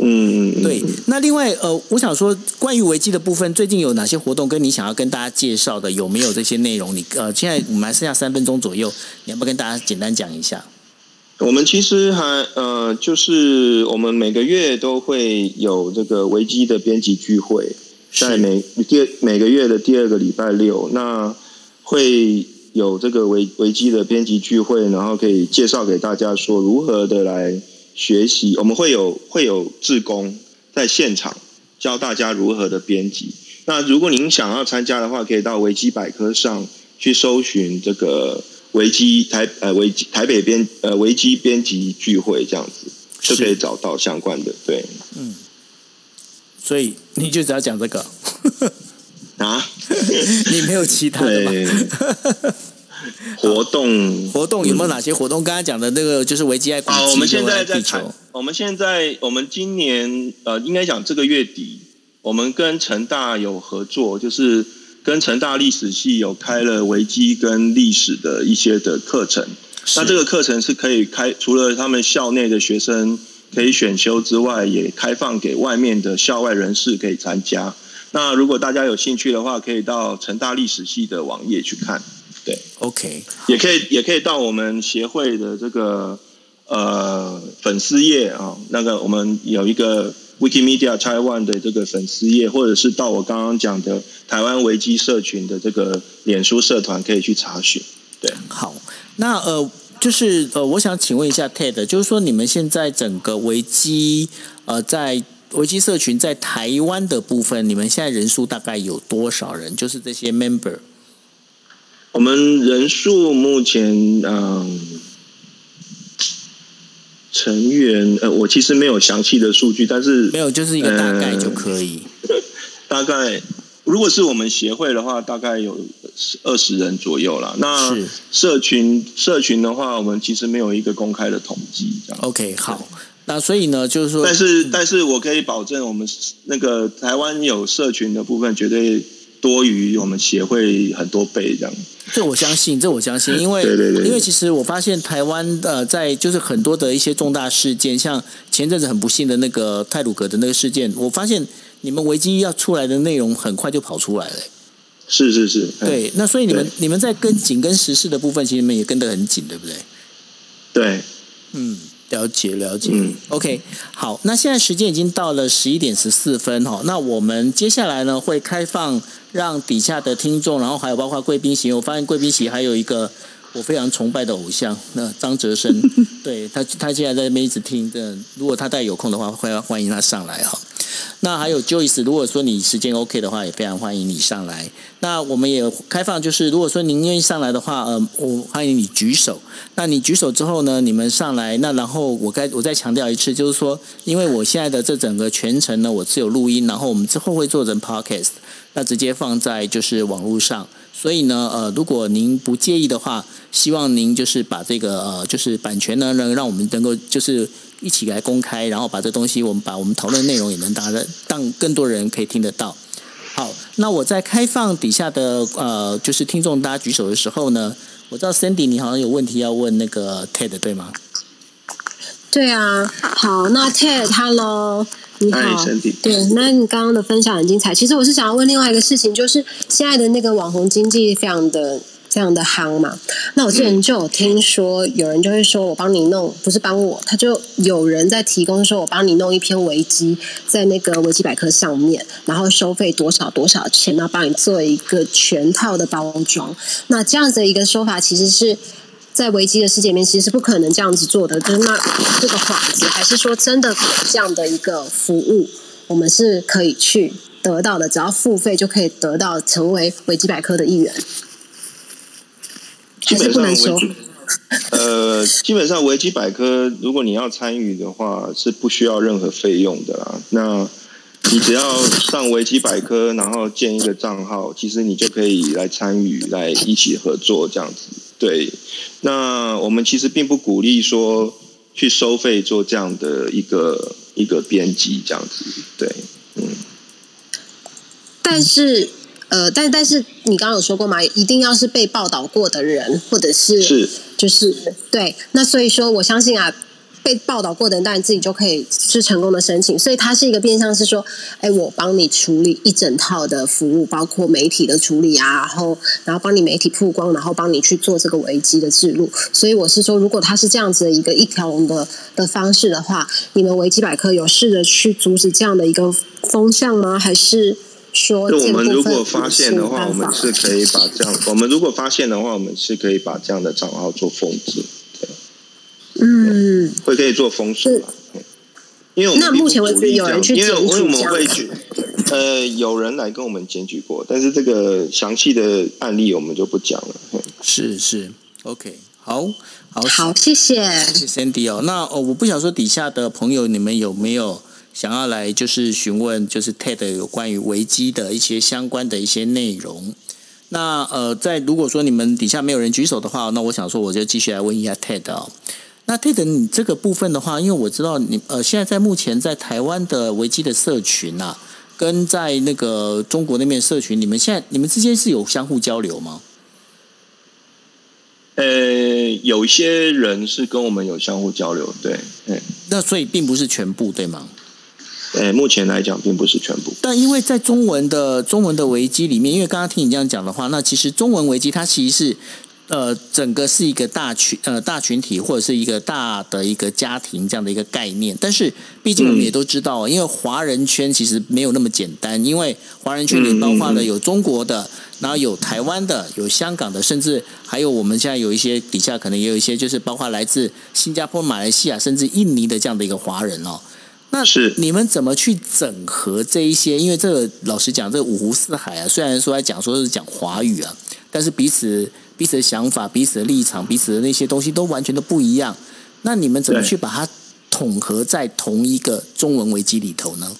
嗯对，那另外呃，我想说关于维基的部分，最近有哪些活动跟你想要跟大家介绍的？有没有这些内容？你呃，现在我们还剩下三分钟左右，你要不要跟大家简单讲一下？我们其实还呃，就是我们每个月都会有这个维基的编辑聚会，在每第每个月的第二个礼拜六，那会有这个维维基的编辑聚会，然后可以介绍给大家说如何的来学习。我们会有会有志工在现场教大家如何的编辑。那如果您想要参加的话，可以到维基百科上去搜寻这个维基台呃维基台北编呃维基编辑聚会这样子，就可以找到相关的。对所以你就只要讲这个，啊，[LAUGHS] 你没有其他的吗？[LAUGHS] 活动活动有没有哪些活动？刚才讲的那个就是维基爱古啊，我们现在在地谈，，我们现在我们今年呃，应该讲这个月底，我们跟成大有合作，就是跟成大历史系有开了维基跟历史的一些的课程。那这个课程是可以开，除了他们校内的学生可以选修之外，也开放给外面的校外人士可以参加。那如果大家有兴趣的话，可以到成大历史系的网页去看。对 OK，也可以也可以到我们协会的这个呃粉丝页啊，那个我们有一个 Wikimedia Taiwan 的这个粉丝页，或者是到我刚刚讲的台湾维基社群的这个脸书社团可以去查询。对，好，那呃，就是呃，我想请问一下 Ted，就是说你们现在整个维基呃，在维基社群在台湾的部分，你们现在人数大概有多少人？就是这些 member。我们人数目前嗯。成员呃，我其实没有详细的数据，但是没有，就是一个大概呃就可以。[LAUGHS] 大概如果是我们协会的话，大概有二十人左右啦。那社群社群的话，我们其实没有一个公开的统计，这样。OK，好，那所以呢，就是说，但是，但是我可以保证，我们那个台湾有社群的部分，绝对多于我们协会很多倍这样。这我相信，这我相信，因为 [LAUGHS] 对对对因为其实我发现台湾呃，在就是很多的一些重大事件，像前阵子很不幸的那个泰鲁格的那个事件，我发现你们维基要出来的内容很快就跑出来了。是是是，哎对，那所以你们你们在跟紧跟时事的部分，其实你们也跟得很紧，对不对？对，嗯，了解了解。嗯 OK，好，那现在时间已经到了十一点十四分哈，那我们接下来呢会开放让底下的听众，然后还有包括贵宾席，我发现贵宾席还有一个我非常崇拜的偶像，那张哲生，[LAUGHS] 对他他现在在那边一直听的，如果他再有空的话，会欢迎他上来哈。那还有 Joyce，如果说你时间 OK 的话，也非常欢迎你上来。那我们也开放，就是如果说您愿意上来的话，呃，我欢迎你举手。那你举手之后呢，你们上来，那然后我该我再强调一次，就是说，因为我现在的这整个全程呢，我是有录音，然后我们之后会做成 podcast，那直接放在就是网络上。所以呢，呃，如果您不介意的话，希望您就是把这个呃，就是版权呢，能让我们能够就是一起来公开，然后把这东西，我们把我们讨论内容也能让让更多人可以听得到。好，那我在开放底下的呃，就是听众大家举手的时候呢，我知道 Sandy 你好像有问题要问那个 Ted 对吗？对啊，好，那 Ted，Hello，你好。对，那你刚刚的分享很精彩。其实我是想要问另外一个事情，就是现在的那个网红经济非常的非常的夯嘛。那我之前就有听说，有人就会说我帮你弄，不是帮我，他就有人在提供说我帮你弄一篇维基，在那个维基百科上面，然后收费多少多少钱，然后帮你做一个全套的包装。那这样子的一个说法，其实是在维基的世界面，其实是不可能这样子做的。就是那这个幌子，还是说真的有这样的一个服务，我们是可以去得到的，只要付费就可以得到成为维基百科的一员。基本上还是不能说，呃，基本上维基百科，如果你要参与的话，是不需要任何费用的啦。那你只要上维基百科，然后建一个账号，其实你就可以来参与，来一起合作这样子。对，那我们其实并不鼓励说去收费做这样的一个一个编辑这样子。对，嗯，但是呃，但但是你刚刚有说过嘛，一定要是被报道过的人，或者是是就是对。那所以说，我相信啊，被报道过的人，当然自己就可以是成功的申请。所以它是一个变相是说，哎，我帮你处理一整套的服务，包括媒体的处理啊，然后然后帮你媒体曝光，然后帮你去做这个危机的记录。所以我是说，如果它是这样子的一个一条龙的的方式的话，你们维基百科有试着去阻止这样的一个风向吗？还是？说就我们如果发现的话，我们是可以把这样，我们如果发现的话，我们是可以把这样的账号做封制，嗯，会可以做封锁因为我们不那目前为止有人去这样因为为我们检举呃，有人来跟我们检举过，但是这个详细的案例我们就不讲了。嗯是是，OK，好好好，谢谢。谢谢 Sandy 哦。那哦，我不想说底下的朋友，你们有没有想要来就是询问，就是 TED 有关于维基的一些相关的一些内容？那呃，在如果说你们底下没有人举手的话，那我想说我就继续来问一下 TED 哦。那 TED 你这个部分的话，因为我知道你呃，现在在目前在台湾的维基的社群啊，跟在那个中国那边社群，你们现在你们之间是有相互交流吗？呃，有一些人是跟我们有相互交流，对，嗯，那所以并不是全部，对吗？呃，目前来讲并不是全部。但因为在中文的中文的维基里面，因为刚刚听你这样讲的话，那其实中文维基它其实是呃整个是一个大群呃大群体或者是一个大的一个家庭这样的一个概念。但是毕竟我们也都知道，因为华人圈其实没有那么简单，因为华人圈里包括了有中国的，然后有台湾的，有香港的，甚至还有我们现在有一些底下可能也有一些就是包括来自新加坡、马来西亚甚至印尼的这样的一个华人哦。那是你们怎么去整合这一些？因为这个老实讲，这个五湖四海啊，虽然说在讲说是讲华语啊，但是彼此彼此的想法、彼此的立场、彼此的那些东西都完全都不一样。那你们怎么去把它统合在同一个中文维基里头呢？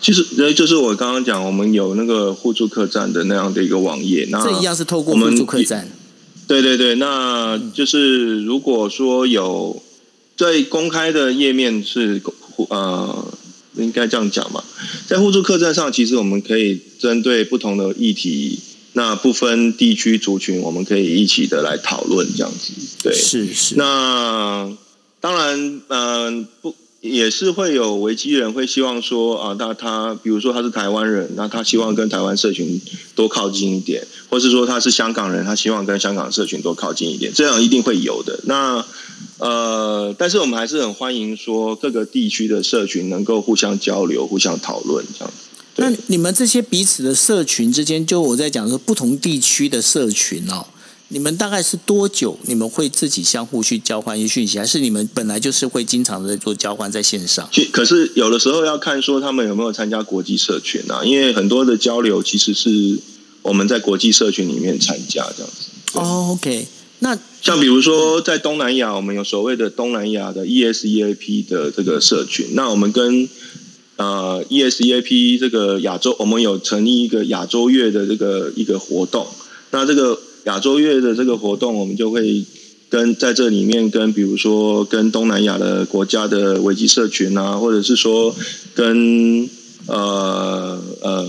其实，呃，就是我刚刚讲，我们有那个互助客栈的那样的一个网页，那这一样是透过互助客栈，对对对，那就是如果说有在公开的页面是呃，应该这样讲嘛，在互助客栈上，其实我们可以针对不同的议题，那不分地区族群，我们可以一起的来讨论这样子。对，是是，那当然，嗯、不也是会有维基人会希望说啊，那他比如说他是台湾人，那他希望跟台湾社群多靠近一点，或是说他是香港人，他希望跟香港社群多靠近一点，这样一定会有的。那呃，但是我们还是很欢迎说各个地区的社群能够互相交流、互相讨论这样。对那你们这些彼此的社群之间，就我在讲说不同地区的社群哦，你们大概是多久你们会自己相互去交换一些讯息，还是你们本来就是会经常的在做交换在线上？去可是有的时候要看说他们有没有参加国际社群啊，因为很多的交流其实是我们在国际社群里面参加这样子。哦，OK，那像比如说在东南亚，我们有所谓的东南亚的 E ESEAP 的这个社群，那我们跟呃 ESEAP 这个亚洲，我们有成立一个亚洲月的这个一个活动，那这个亚洲月的这个活动，我们就会跟在这里面跟比如说跟东南亚的国家的危机社群啊，或者是说跟呃呃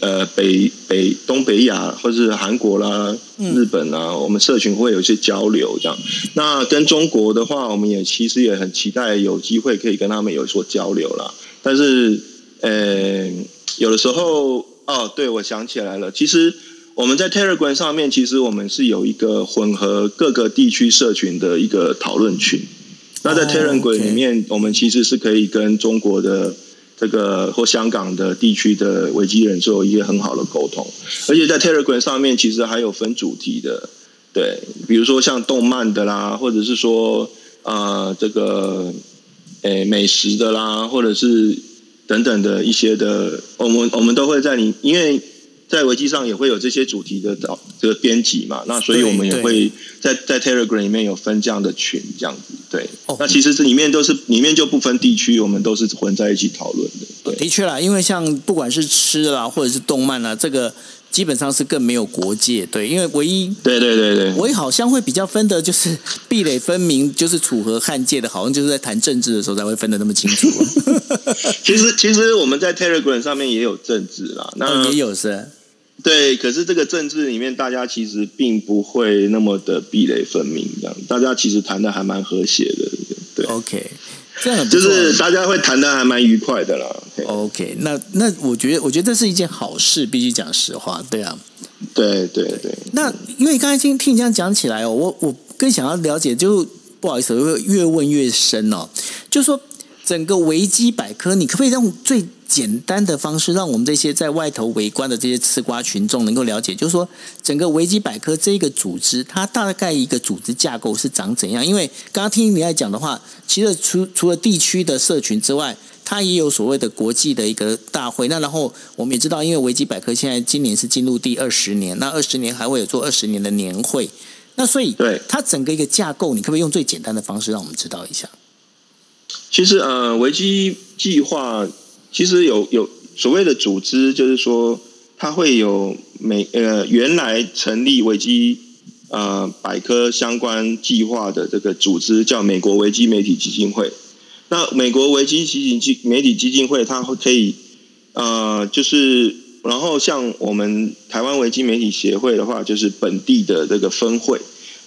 呃北北东北亚或是韩国啦、日本啊，我们社群会有一些交流这样。那跟中国的话，我们也其实也很期待有机会可以跟他们有所交流啦。但是呃，有的时候哦，对，我想起来了。其实我们在 Telegram 上面，其实我们是有一个混合各个地区社群的一个讨论群。那在 Telegram 里面，我们其实是可以跟中国的这个或香港的地区的维基人做一个很好的沟通。而且在 Telegram 上面，其实还有分主题的，对，比如说像动漫的啦，或者是说啊这个诶美食的啦，或者是。等等的一些的，我们我们都会在你，因为在维基上也会有这些主题的导这个编辑嘛，那所以我们也会在在 Telegram 里面有分这样的群，这样子对。那其实这里面都是里面就不分地区，我们都是混在一起讨论的。对，的确啦，因为像不管是吃的啦，或者是动漫啦，这个。基本上是更没有国界，对，因为唯一对对对对，唯一好像会比较分的就是壁垒分明，就是楚河汉界的，好像就是在谈政治的时候才会分得那么清楚。[LAUGHS] 其实其实我们在 Telegram 上面也有政治啦，那也有是，对，可是这个政治里面大家其实并不会那么的壁垒分明，这样大家其实谈的还蛮和谐的，对，OK。这样就是大家会谈的还蛮愉快的啦。OK，那那我觉得，我觉得这是一件好事，必须讲实话，对啊。对对对。那因为刚才听听你这样讲起来哦，我我更想要了解，就不好意思，会越问越深哦，就说。整个维基百科，你可不可以用最简单的方式，让我们这些在外头围观的这些吃瓜群众能够了解？就是说，整个维基百科这个组织，它大概一个组织架构是长怎样？因为刚刚听你在讲的话，其实除除了地区的社群之外，它也有所谓的国际的一个大会。那然后我们也知道，因为维基百科现在今年是进入第二十年，那二十年还会有做二十年的年会。那所以，对它整个一个架构，你可不可以用最简单的方式让我们知道一下？其实，呃，维基计划其实有有所谓的组织，就是说它会有每呃原来成立维基呃百科相关计划的这个组织叫美国维基媒体基金会。那美国维基基金基媒体基金会，它会可以呃就是然后像我们台湾维基媒体协会的话，就是本地的这个分会。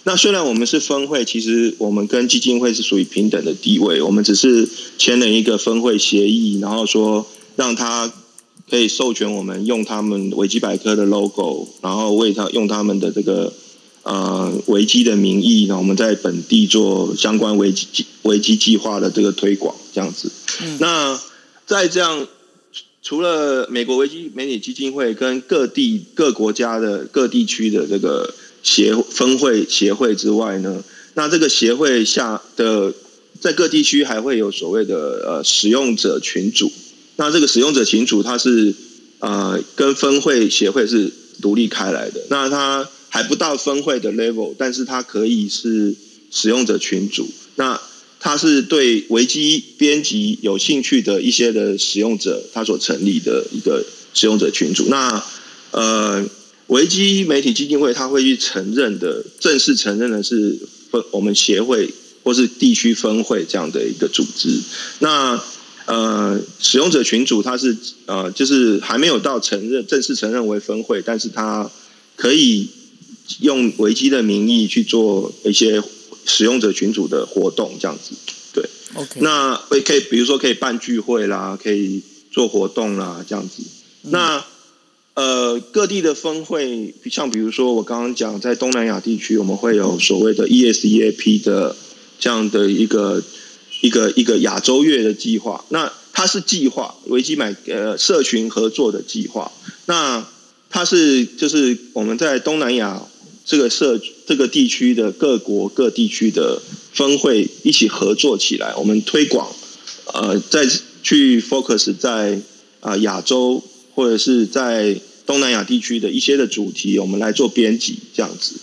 那虽然我们是分会，其实我们跟基金会是属于平等的地位。我们只是签了一个分会协议，然后说让他可以授权我们用他们维基百科的 logo，然后为他用他们的这个呃维基的名义，然后我们在本地做相关维基维基计划的这个推广，这样子。那在这样除了美国维基媒体基金会跟各地各国家的各地区的这个。协分会协会之外呢，那这个协会下的在各地区还会有所谓的呃使用者群组，那这个使用者群组它是呃跟分会协会是独立开来的，那它还不到分会的 level，但是它可以是使用者群组，那它是对维基编辑有兴趣的一些的使用者，他所成立的一个使用者群组，那呃。维基媒体基金会，他会去承认的，正式承认的是分我们协会或是地区分会这样的一个组织。那呃，使用者群组它是呃，就是还没有到承认正式承认为分会，但是它可以用维基的名义去做一些使用者群组的活动，这样子。对，OK。那会可以，比如说可以办聚会啦，可以做活动啦，这样子。那呃，各地的分会，像比如说我刚刚讲，在东南亚地区，我们会有所谓的 ESEAP 的这样的一个一个一个亚洲月的计划。那它是计划，维基买呃社群合作的计划。那它是就是我们在东南亚这个社这个地区的各国各地区的分会一起合作起来，我们推广呃，在去 focus 在啊亚洲。或者是在东南亚地区的一些的主题，我们来做编辑这样子。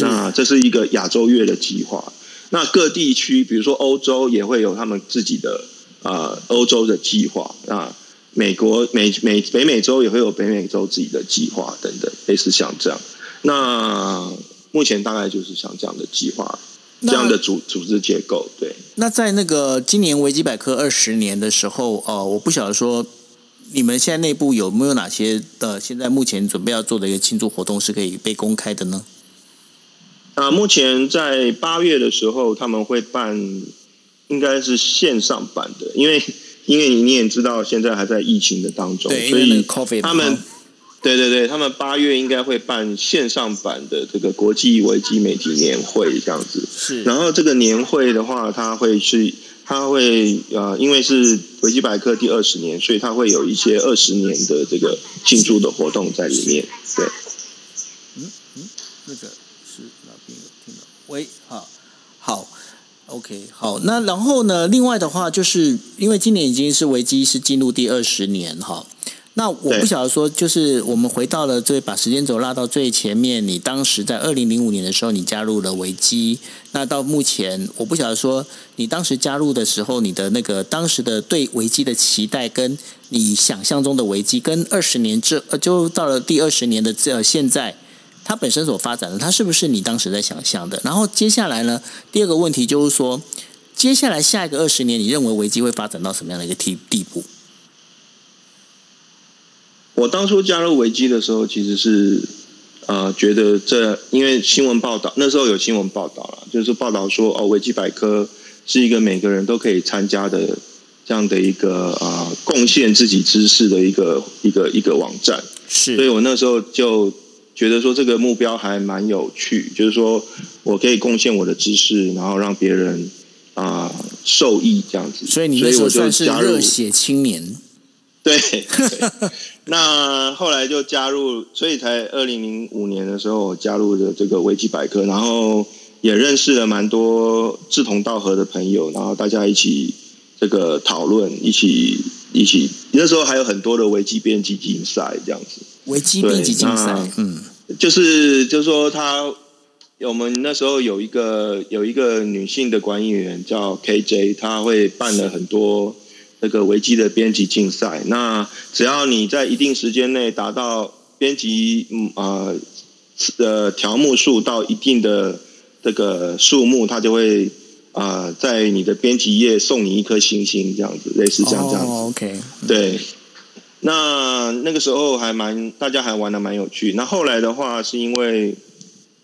那这是一个亚洲月的计划。那各地区，比如说欧洲也会有他们自己的啊欧洲的计划。那美国美美北美洲也会有北美洲自己的计划等等，类似像这样。那目前大概就是像这样的计划，这样的组组织结构。对。那在那个今年维基百科二十年的时候，呃，我不晓得说。你们现在内部有没有哪些的？现在目前准备要做的一个庆祝活动是可以被公开的呢？啊，目前在八月的时候，他们会办，应该是线上版的，因为因为你也知道，现在还在疫情的当中，所以他们对对对，他们八月应该会办线上版的这个国际维基媒体年会这样子。是，然后这个年会的话，它会是，它会呃，因为是维基百科第二十年，所以它会有一些二十年的这个庆祝的活动在里面。对，嗯嗯，那个是哪边有听到？喂，好，好，OK，好，那然后呢？另外的话，就是因为今年已经是维基是进入第二十年哈。那我不晓得说，就是我们回到了最把时间轴拉到最前面，你当时在二零零五年的时候，你加入了维基。那到目前，我不晓得说，你当时加入的时候，你的那个当时的对维基的期待，跟你想象中的维基，跟二十年之呃，就到了第二十年的这现在，它本身所发展的，它是不是你当时在想象的？然后接下来呢，第二个问题就是说，接下来下一个二十年，你认为维基会发展到什么样的一个地地步？我当初加入维基的时候，其实是呃觉得这因为新闻报道那时候有新闻报道了，就是报道说哦，维基百科是一个每个人都可以参加的这样的一个啊贡献自己知识的一个一个一个网站。是，所以我那时候就觉得说这个目标还蛮有趣，就是说我可以贡献我的知识，然后让别人啊受益这样子。所以你那时候算是热血青年。[LAUGHS] 对，那后来就加入，所以才二零零五年的时候加入的这个维基百科，然后也认识了蛮多志同道合的朋友，然后大家一起这个讨论，一起一起，那时候还有很多的维基编辑竞赛这样子。维基编辑竞赛，嗯，就是就是说他，我们那时候有一个有一个女性的管理员叫 KJ，她会办了很多。那个维基的编辑竞赛，那只要你在一定时间内达到编辑嗯呃呃条目数到一定的这个数目，它就会啊在你的编辑页送你一颗星星，这样子类似这样这样子。OK，对。那那个时候还蛮大家还玩的蛮有趣。那后来的话是因为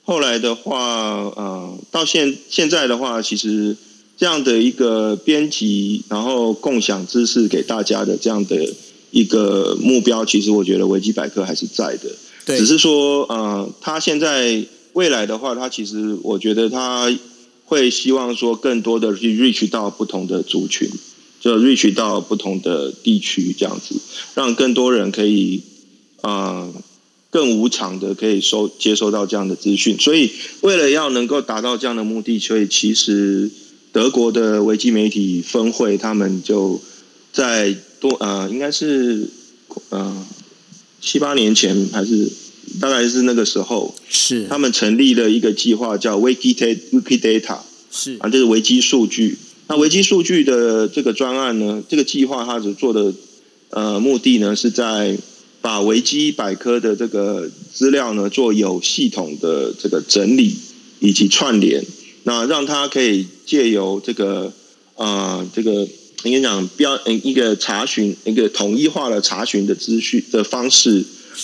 后来的话呃到现现在的话其实。这样的一个编辑，然后共享知识给大家的这样的一个目标，其实我觉得维基百科还是在的。对，只是说，呃，他现在未来的话，他其实我觉得他会希望说，更多的去 reach 到不同的族群，就 reach 到不同的地区，这样子，让更多人可以呃更无偿的可以收接收到这样的资讯。所以，为了要能够达到这样的目的，所以其实。德国的维基媒体分会，他们就在多呃，应该是呃七八年前，还是大概是那个时候，是他们成立了一个计划，叫 Wiki Wiki Data，是啊，就是维基数据。那维基数据的这个专案呢，这个计划它只做的呃目的呢，是在把维基百科的这个资料呢，做有系统的这个整理以及串联。那让他可以借由这个呃这个应该讲标一个查询一个统一化的查询的资讯的方式，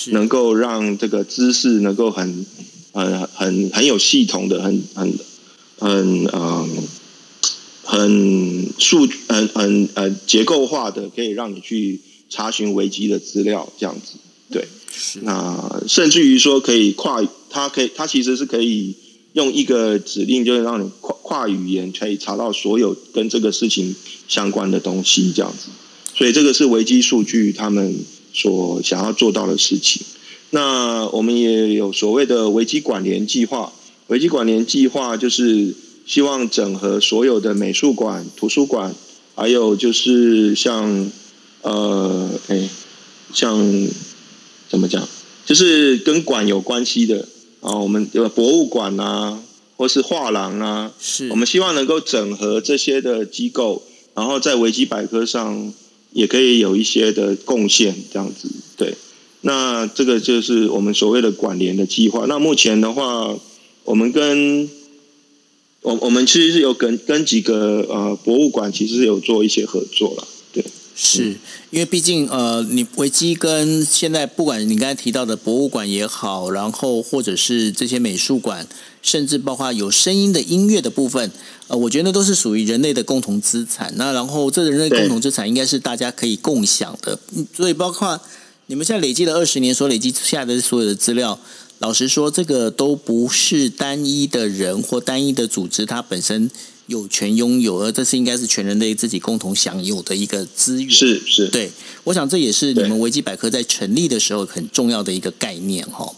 能够让这个知识能够很很很很有系统的很很很嗯很数很很呃结构化的，可以让你去查询维基的资料这样子。对，那甚至于说可以跨，它可以它其实是可以。用一个指令，就是让你跨跨语言可以查到所有跟这个事情相关的东西，这样子。所以这个是维基数据他们所想要做到的事情。那我们也有所谓的维基管联计划，维基管联计划就是希望整合所有的美术馆、图书馆，还有就是像呃，哎，像怎么讲，就是跟馆有关系的。啊，我们有博物馆啊，或是画廊啊，是我们希望能够整合这些的机构，然后在维基百科上也可以有一些的贡献，这样子。对，那这个就是我们所谓的管联的计划。那目前的话，我们跟我我们其实是有跟跟几个呃博物馆，其实有做一些合作了。是因为毕竟呃，你维基跟现在不管你刚才提到的博物馆也好，然后或者是这些美术馆，甚至包括有声音的音乐的部分，呃，我觉得都是属于人类的共同资产。那然后这人类共同资产应该是大家可以共享的，所以包括你们现在累积了二十年，所累积下的所有的资料，老实说，这个都不是单一的人或单一的组织，它本身有权拥有，而这是应该是全人类自己共同享有的一个资源。是是，对，我想这也是你们维基百科在成立的时候很重要的一个概念哈。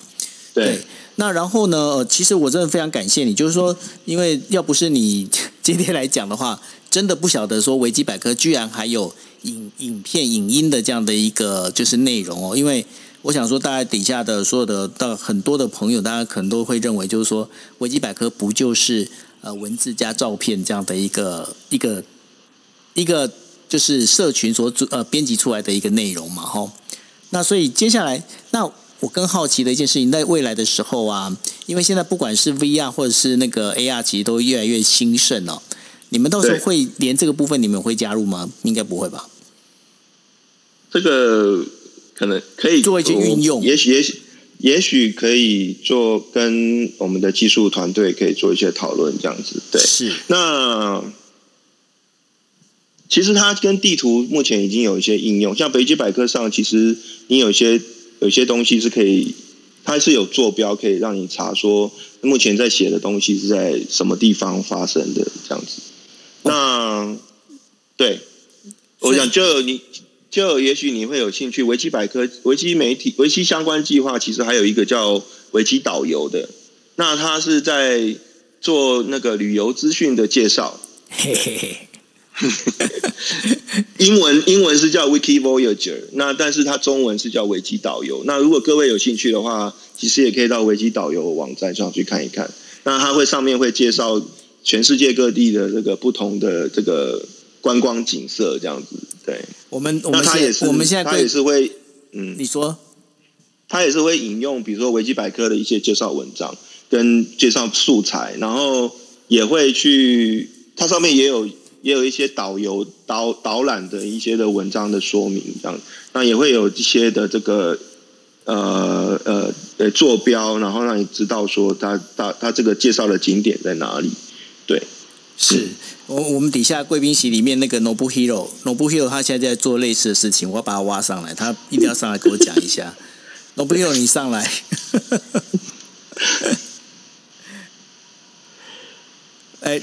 对，那然后呢？呃，其实我真的非常感谢你，就是说，因为要不是你今天来讲的话，[LAUGHS] 真的不晓得说维基百科居然还有影影片、影音的这样的一个就是内容哦。因为我想说，大家底下的所有的到很多的朋友，大家可能都会认为，就是说维基百科不就是呃文字加照片这样的一个一个一个就是社群所组呃编辑出来的一个内容嘛，哈。那所以接下来，那我更好奇的一件事情，在未来的时候啊，因为现在不管是 VR 或者是那个 AR，其实都越来越兴盛哦。你们到时候会连这个部分，你们会加入吗？应该不会吧？这个可能可以做一些运用也许也许也许可以做跟我们的技术团队可以做一些讨论，这样子。对，是那其实它跟地图目前已经有一些应用，像维基百科上，其实你有一些有一些东西是可以，它是有坐标可以让你查说目前在写的东西是在什么地方发生的这样子。那对，我想就你就也许你会有兴趣，维基百科、维基媒体、维基相关计划，其实还有一个叫维基导游的，那他是在做那个旅游资讯的介绍。嘿嘿嘿，[LAUGHS] 英文英文是叫 Wiki Voyager，那但是它中文是叫维基导游。那如果各位有兴趣的话，其实也可以到维基导游网站上去看一看。那它会上面会介绍全世界各地的这个不同的这个观光景色，这样子。对，我们我那他也是我们现在他也是会嗯，你说。他也是会引用，比如说维基百科的一些介绍文章跟介绍素材，然后也会去，它上面也有也有一些导游导导览的一些的文章的说明，这样，那也会有一些的这个呃呃呃坐标，然后让你知道说它它它这个介绍的景点在哪里，对，是我我们底下贵宾席里面那个 Nobu Hero Nobu Hero 他现在在做类似的事情，我要把他挖上来，他一定要上来给我讲一下。[LAUGHS] Nobu Hero 你上来。[LAUGHS] 哎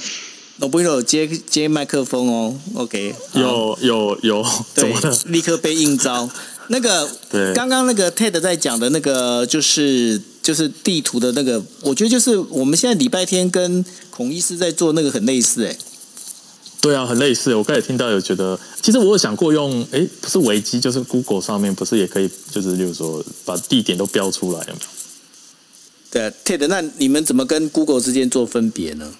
，Nobu Hero 接接麦克风哦，OK，好有有有，怎对么了？，立刻被应招。那个对刚刚那个 TED 在讲的那个，就是就是地图的那个，我觉得就是我们现在礼拜天跟孔医师在做那个很类似，哎，对啊，很类似。我刚才听到有觉得，其实我有想过用，哎，不是维基，就是 Google 上面不是也可以，就是例如说把地点都标出来，有没有？对啊，TED，那你们怎么跟 Google 之间做分别呢？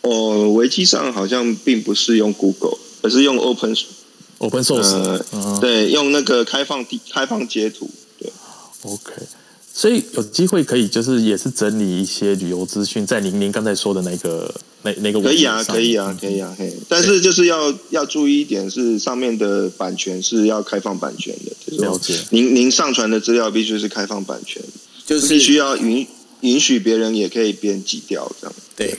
哦，维基上好像并不是用 Google，而是用 Open Open Source，、呃嗯，对，用那个开放地开放截图，对。，OK。所以有机会可以就是也是整理一些旅游资讯，在您您刚才说的那个那那个可以啊，可以啊，可以啊，嘿。但是就是要要注意一点，是上面的版权是要开放版权的，就是了解。您您上传的资料必须是开放版权，就是必须要允允许别人也可以编辑掉这样。对。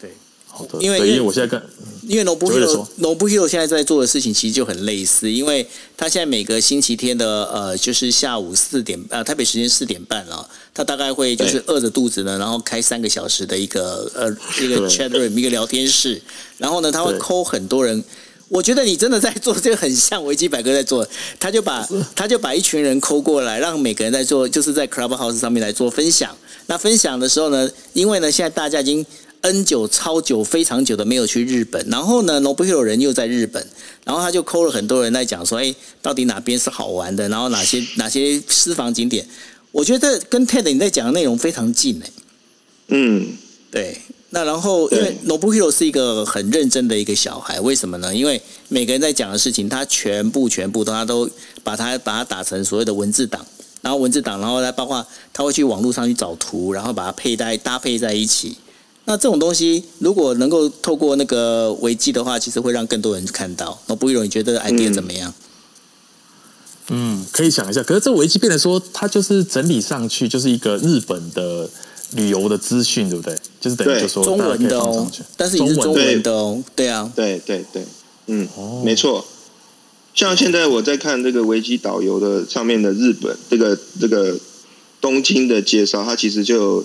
对，好的，因为因因为为我现在跟因为 Nobu 就会 Hero 说 Nobu Hero 现在在做的事情其实就很类似，因为他现在每个星期天的呃，就是下午四点呃台北时间四点半啊，他大概会就是饿着肚子呢，然后开三个小时的一个呃一个 chat room 一个聊天室，然后呢他会对抠很多人。我觉得你真的在做这个很像维基百科在做，他就把 [LAUGHS] 他就把一群人抠过来，让每个人在做，就是在 Clubhouse 上面来做分享。那分享的时候呢，因为呢现在大家已经 N 久超久非常久的没有去日本，然后呢 Nobu Hero 人又在日本，然后他就抠了很多人在讲说，哎，到底哪边是好玩的，然后哪些哪些私房景点，我觉得跟 TED 你在讲的内容非常近哎、嗯，对，那然后因为 Nobu Hero 是一个很认真的一个小孩，为什么呢？因为每个人在讲的事情，他全部全部都他都把它把它打成所谓的文字档，然后文字档，然后再包括他会去网络上去找图，然后把它配在搭配在一起。那这种东西如果能够透过那个维基的话，其实会让更多人看到。那不一容你觉得 idea 嗯怎么样？嗯，可以想一下。可是这维基变得说，它就是整理上去，就是一个日本的旅游的资讯，对不对？就是等于对就说中文的哦放上去，但是也是中文的哦，对啊，对对对，嗯，哦没错。像现在我在看这个维基导游的上面的日本这个这个东京的介绍，它其实就有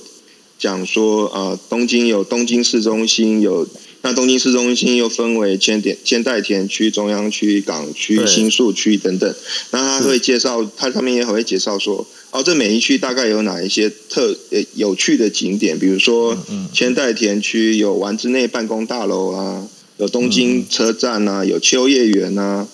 讲说，呃，东京有东京市中心有。那东京市中心又分为千点千代田区、中央区、港区、新宿区等等。那他会介绍，它上面也会介绍说，哦，这每一区大概有哪一些特呃有趣的景点，比如说千代田区有丸之内办公大楼啊，有东京车站啊，有秋叶原啊，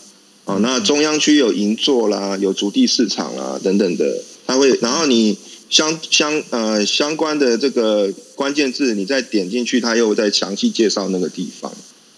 哦，那中央区有银座啦，有竹地市场啦等等的，它会，然后你相相呃相关的这个关键字，你再点进去，它又在详细介绍那个地方。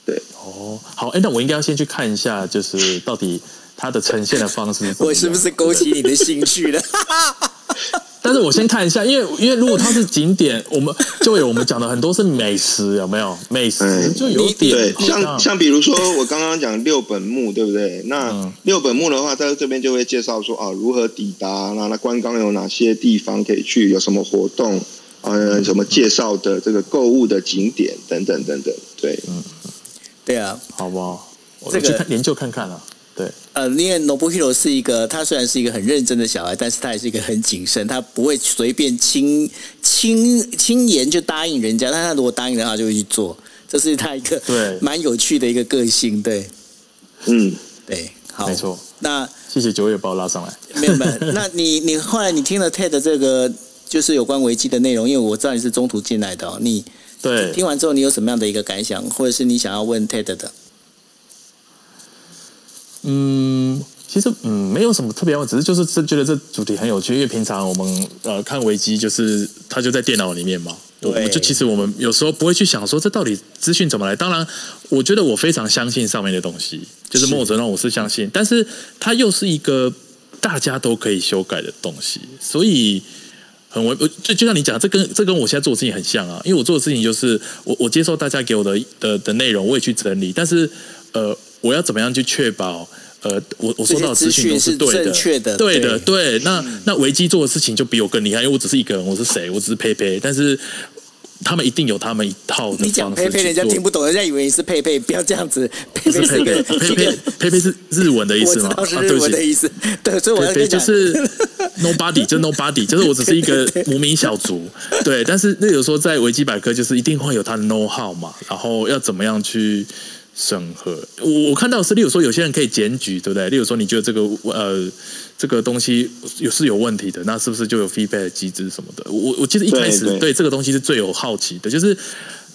对哦，好，哎，那我应该要先去看一下，就是到底它的呈现的方式 [LAUGHS] 我是不是勾起你的兴趣了？[LAUGHS] 但是我先看一下，因为因为如果它是景点，我们就有我们讲的很多是美食，有没有？美食嗯就有点对，像像比如说我刚刚讲六本木，对不对？那嗯六本木的话，在这边就会介绍说啊，如何抵达，那那观光有哪些地方可以去，有什么活动，呃，什么介绍的这个购物的景点等等等等。对，嗯对啊，好不好？我这个去看研究看看啊。对，呃，因为 Nobuhiro 是一个，他虽然是一个很认真的小孩，但是他也是一个很谨慎，他不会随便轻轻轻言就答应人家，但他如果答应的话，就会去做，这是他一个对蛮有趣的一个个性，对嗯，对，好，没错。那谢谢九月把我拉上来。没有没有，那你你后来你听了 TED 这个就是有关危机的内容，因为我知道你是中途进来的、哦，你对，听完之后你有什么样的一个感想，或者是你想要问 TED 的？嗯，其实嗯没有什么特别我，只是就是是觉得这主题很有趣，因为平常我们呃看维基就是它就在电脑里面嘛，对我们就其实我们有时候不会去想说这到底资讯怎么来。当然，我觉得我非常相信上面的东西，就是某种程度我是相信，但是它又是一个大家都可以修改的东西，所以。很微，我就就像你讲，这跟这跟我现在做的事情很像啊。因为我做的事情就是，我我接受大家给我的的的内容，我也去整理，但是呃，我要怎么样去确保呃，我我收到的资讯都是对的、正确的对的，对对。那那维基做的事情就比我更厉害，因为我只是一个人，我是谁？我只是佩佩，但是他们一定有他们一套的你讲佩佩，人家听不懂，人家以为你是佩佩，不要这样子。[LAUGHS] 佩佩是个佩佩，佩佩，佩佩是日文的意思吗？[LAUGHS] 是日啊对不起文的意思，对，所以我要对对，跟你讲，就是 nobody，就是 nobody，就是我只是一个 [LAUGHS] 无名小卒。对，但是那有时候在维基百科，就是一定会有他的 know how 嘛，然后要怎么样去审核。我我看到是，例如说有些人可以检举，对不对？例如说你觉得这个呃这个东西有是有问题的，那是不是就有 feedback 机制什么的？我我其实一开始对这个东西是最有好奇的，就是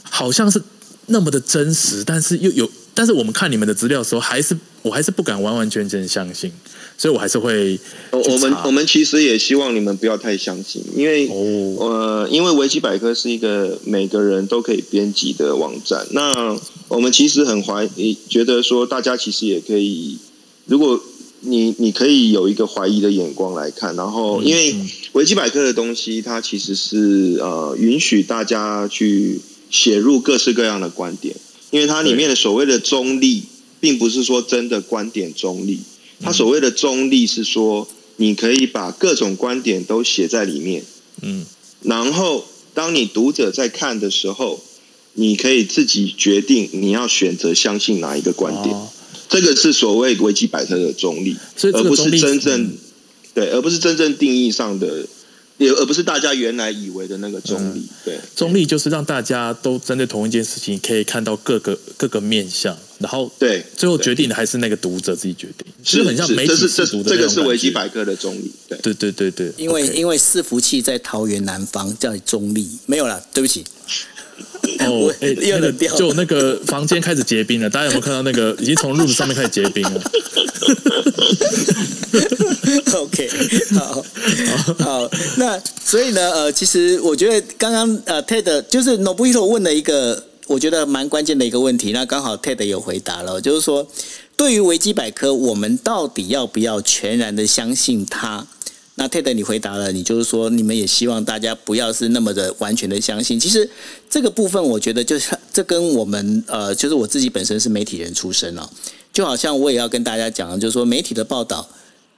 好像是那么的真实，但是又有，但是我们看你们的资料的时候，还是我还是不敢完完全全相信，所以我还是会我我们我们其实也希望你们不要太相信，因为哦，呃，因为维基百科是一个每个人都可以编辑的网站，那我们其实很怀疑，觉得说大家其实也可以，如果你你可以有一个怀疑的眼光来看，然后因为维基百科的东西，它其实是呃允许大家去写入各式各样的观点，因为它里面的所谓的中立，并不是说真的观点中立，它所谓的中立是说你可以把各种观点都写在里面。嗯，然后当你读者在看的时候，你可以自己决定你要选择相信哪一个观点。哦这个是所谓维基百科的中立，所以而不是真正、嗯对，而不是真正定义上的，也而不是大家原来以为的那个中嗯立。对，中立就是让大家都针对同一件事情，可以看到各个各个面向，然后对，最后决定的还是那个读者自己决定，是就很像是媒体这是这试读的这个是维基百科的中立。对，对对对对，因为因为伺服器在桃园南方，叫中立，没有了，对不起。哦我，[LAUGHS] 哎，那个又掉了就那个房间开始结冰了，大家有没有看到那个已经从 room 上面开始结冰了？[LAUGHS] OK，好，好，那所以呢，呃，其实我觉得刚刚呃 TED 就是 Nobuhiro 问了一个我觉得蛮关键的一个问题，那刚好 TED 有回答了，就是说对于维基百科，我们到底要不要全然的相信它？那 TED 你回答了，你就是说你们也希望大家不要是那么的完全的相信。其实这个部分，我觉得就是这跟我们呃，就是我自己本身是媒体人出身哦，就好像我也要跟大家讲，就是说媒体的报道。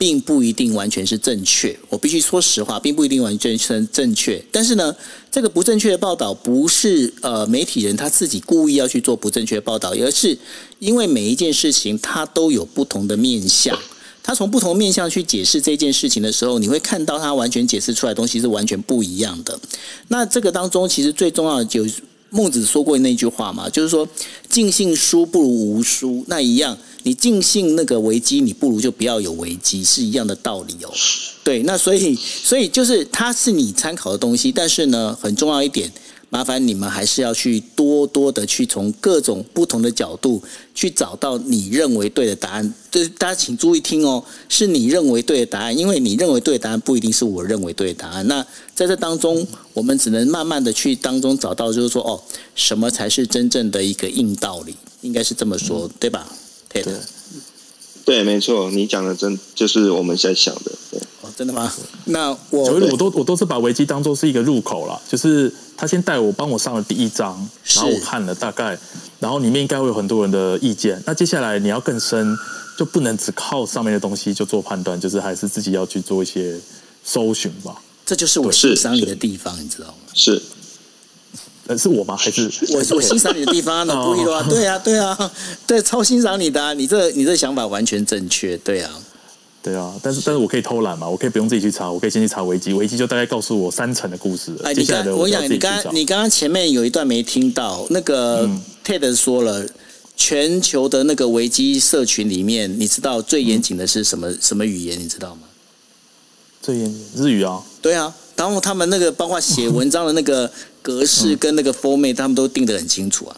并不一定完全是正确。我必须说实话，并不一定完全是正确。但是呢，这个不正确的报道不是呃媒体人他自己故意要去做不正确的报道，而是因为每一件事情它都有不同的面向。他从不同面向去解释这件事情的时候，你会看到他完全解释出来的东西是完全不一样的。那这个当中，其实最重要的就孟子说过那句话嘛，就是说尽信书不如无书。那一样，你尽信那个危机，你不如就不要有危机，是一样的道理哦。对，那所以，所以就是它是你参考的东西，但是呢，很重要一点。麻烦你们还是要去多多的去从各种不同的角度去找到你认为对的答案。就是大家请注意听哦，是你认为对的答案，因为你认为对的答案不一定是我认为对的答案。那在这当中，我们只能慢慢的去当中找到，就是说哦，什么才是真正的一个硬道理，应该是这么说，对吧？对的，对，没错，你讲的真就是我们在想的。对，哦，真的吗？那我我都我都是把危机当做是一个入口了，就是。他先带我帮我上了第一章，然后我看了大概，然后里面应该会有很多人的意见。那接下来你要更深，就不能只靠上面的东西就做判断，就是还是自己要去做一些搜寻吧。这就是我欣赏你的地方，你知道吗？是，呃，是我吗？还是 [LAUGHS] 我我欣赏你的地方？呢故意的啊？[LAUGHS] [LAUGHS] 对啊，对啊，对，超欣赏你的，你这你这想法完全正确，对啊。对啊，但是但是我可以偷懒嘛？我可以不用自己去查，我可以先去查维基，维基就大概告诉我三层的故事。哎，你刚我讲，你刚你刚刚前面有一段没听到，那个 Ted 说了，全球的那个维基社群里面，你知道最严谨的是什么什么语言？你知道吗？最严谨日语啊。对啊，然后他们那个包括写文章的那个格式跟那个 format，他们都定得很清楚啊。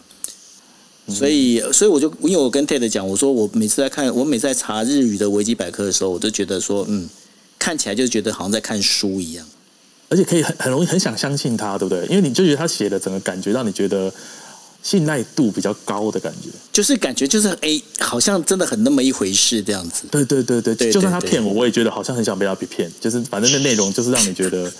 所以，所以我就因为我跟 Ted 讲，我说我每次在看，我每次在查日语的维基百科的时候，我都觉得说，嗯，看起来就觉得好像在看书一样，而且可以很很容易很想相信他，对不对？因为你就觉得他写的整个感觉让你觉得信赖度比较高的感觉，就是感觉就是哎，好像真的很那么一回事这样子。对对对对，就算他骗我，我也觉得好像很想被他骗，就是反正那内容就是让你觉得。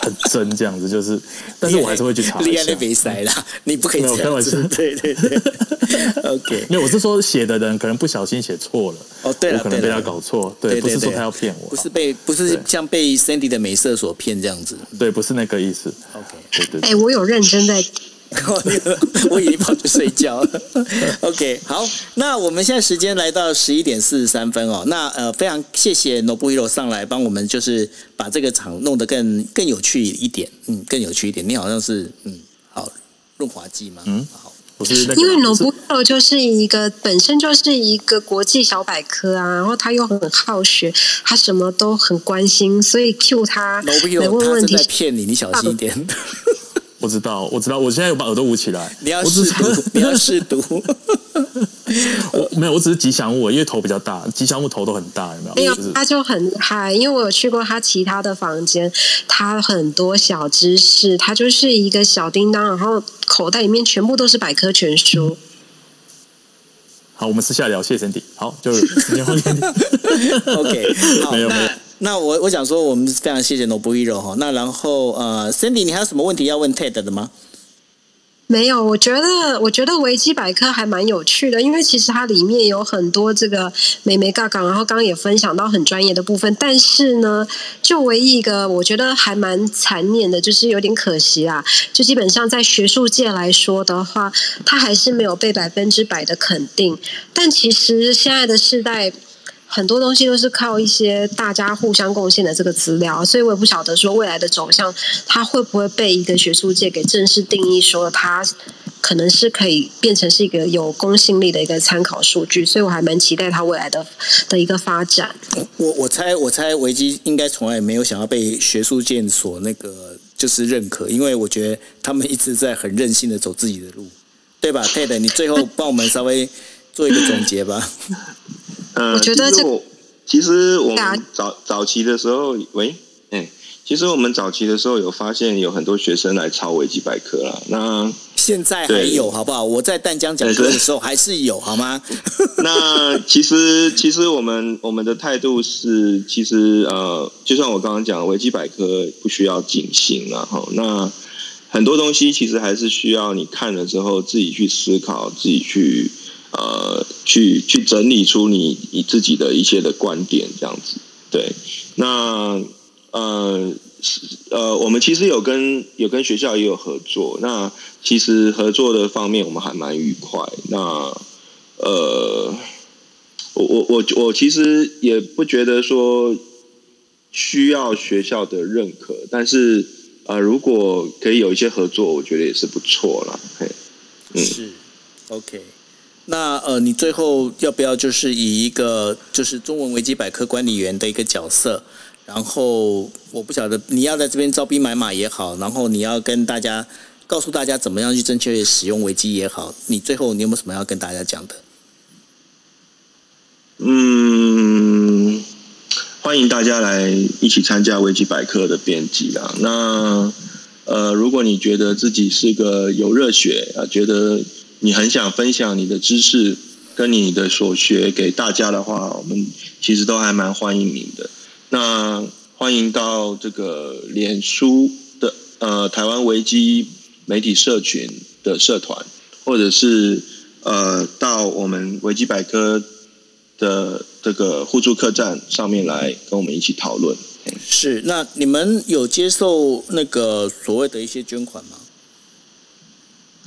很真这样子，就是，[LAUGHS] 但是我还是会去查。厉害的比赛啦，[LAUGHS] 你不可以开玩笑。对对对，[LAUGHS] OK。没有我是说，写的人可能不小心写错了。哦，对了，可能被他搞错。对，不是说他要骗我，不是被，不是像被 Sandy 的美色所骗这样子。对，不是那个意思。OK，对对。哎，我有认真在。[LAUGHS] 我已经跑去睡觉了。OK，好，那我们现在时间来到十一点四十三分哦。那呃，非常谢谢 Nobuhiro 上来帮我们，就是把这个场弄得更更有趣一点。嗯，更有趣一点。你好像是嗯，好润滑剂吗？嗯，好，不是因为 Nobuhiro 就是一个本身就是一个国际小百科啊，然后他又很好学，他什么都很关心，所以 Q 他 Nobuhiro 他是在骗你，你小心一点。我知道，我知道，我现在有把耳朵捂起来。你要试毒，[LAUGHS] 你要试毒。我没有，我只是吉祥物，因为头比较大，吉祥物头都很大，有没有？没有，他就很嗨，因为我有去过他其他的房间，他很多小知识，他就是一个小叮当，然后口袋里面全部都是百科全书。好，我们私下聊，谢谢身体。好，就是时间换给你。[LAUGHS] OK，没有 [LAUGHS] 没有。那我我想说，我们非常谢谢 Nobuhiro 哈。那然后呃，Cindy，你还有什么问题要问 Ted 的吗？没有，我觉得我觉得维基百科还蛮有趣的，因为其实它里面有很多这个美眉杠杠，然后刚刚也分享到很专业的部分。但是呢，就唯一一个我觉得还蛮残念的，就是有点可惜啊。就基本上在学术界来说的话，它还是没有被百分之百的肯定。但其实现在的世代。很多东西都是靠一些大家互相贡献的这个资料，所以我也不晓得说未来的走向，它会不会被一个学术界给正式定义，说它可能是可以变成是一个有公信力的一个参考数据，所以我还蛮期待它未来的的一个发展。我我猜我猜维基应该从来没有想要被学术界所那个就是认可，因为我觉得他们一直在很任性的走自己的路，对吧？Ted，你最后帮我们稍微做一个总结吧。[LAUGHS] 呃，其实我其实我们早早期的时候，喂，哎，其实我们早期的时候有发现有很多学生来抄维基百科了。那现在还有好不好？我在淡江讲课的时候还是有，好吗？[LAUGHS] 那其实其实我们我们的态度是，其实呃，就像我刚刚讲，维基百科不需要警醒了哈。那很多东西其实还是需要你看了之后自己去思考，自己去。呃，去去整理出你你自己的一些的观点，这样子。对，那呃呃，我们其实有跟有跟学校也有合作，那其实合作的方面我们还蛮愉快。那呃，我我我我其实也不觉得说需要学校的认可，但是呃，如果可以有一些合作，我觉得也是不错啦。嘿，嗯是，OK。那呃，你最后要不要就是以一个就是中文维基百科管理员的一个角色，然后我不晓得你要在这边招兵买马也好，然后你要跟大家告诉大家怎么样去正确使用维基也好，你最后你有没有什么要跟大家讲的？嗯，欢迎大家来一起参加维基百科的编辑啦。那呃，如果你觉得自己是个有热血啊，觉得你很想分享你的知识跟你的所学给大家的话，我们其实都还蛮欢迎你的。那欢迎到这个脸书的呃台湾维基媒体社群的社团，或者是呃到我们维基百科的这个互助客栈上面来跟我们一起讨论。是，那你们有接受那个所谓的一些捐款吗？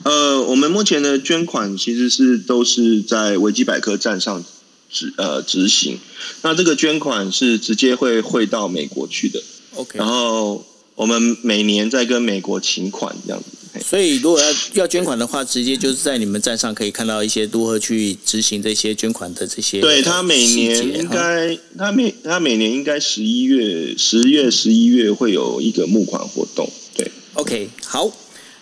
呃，我们目前的捐款其实是都是在维基百科站上执呃执行，那这个捐款是直接会汇到美国去的，OK，然后我们每年在跟美国请款这样子。嘿所以如果要要捐款的话，直接就是在你们站上可以看到一些如何去执行这些捐款的这些对他每年应该，他每他每年应该十一月、十月、十一月会有一个募款活动。对，OK，好。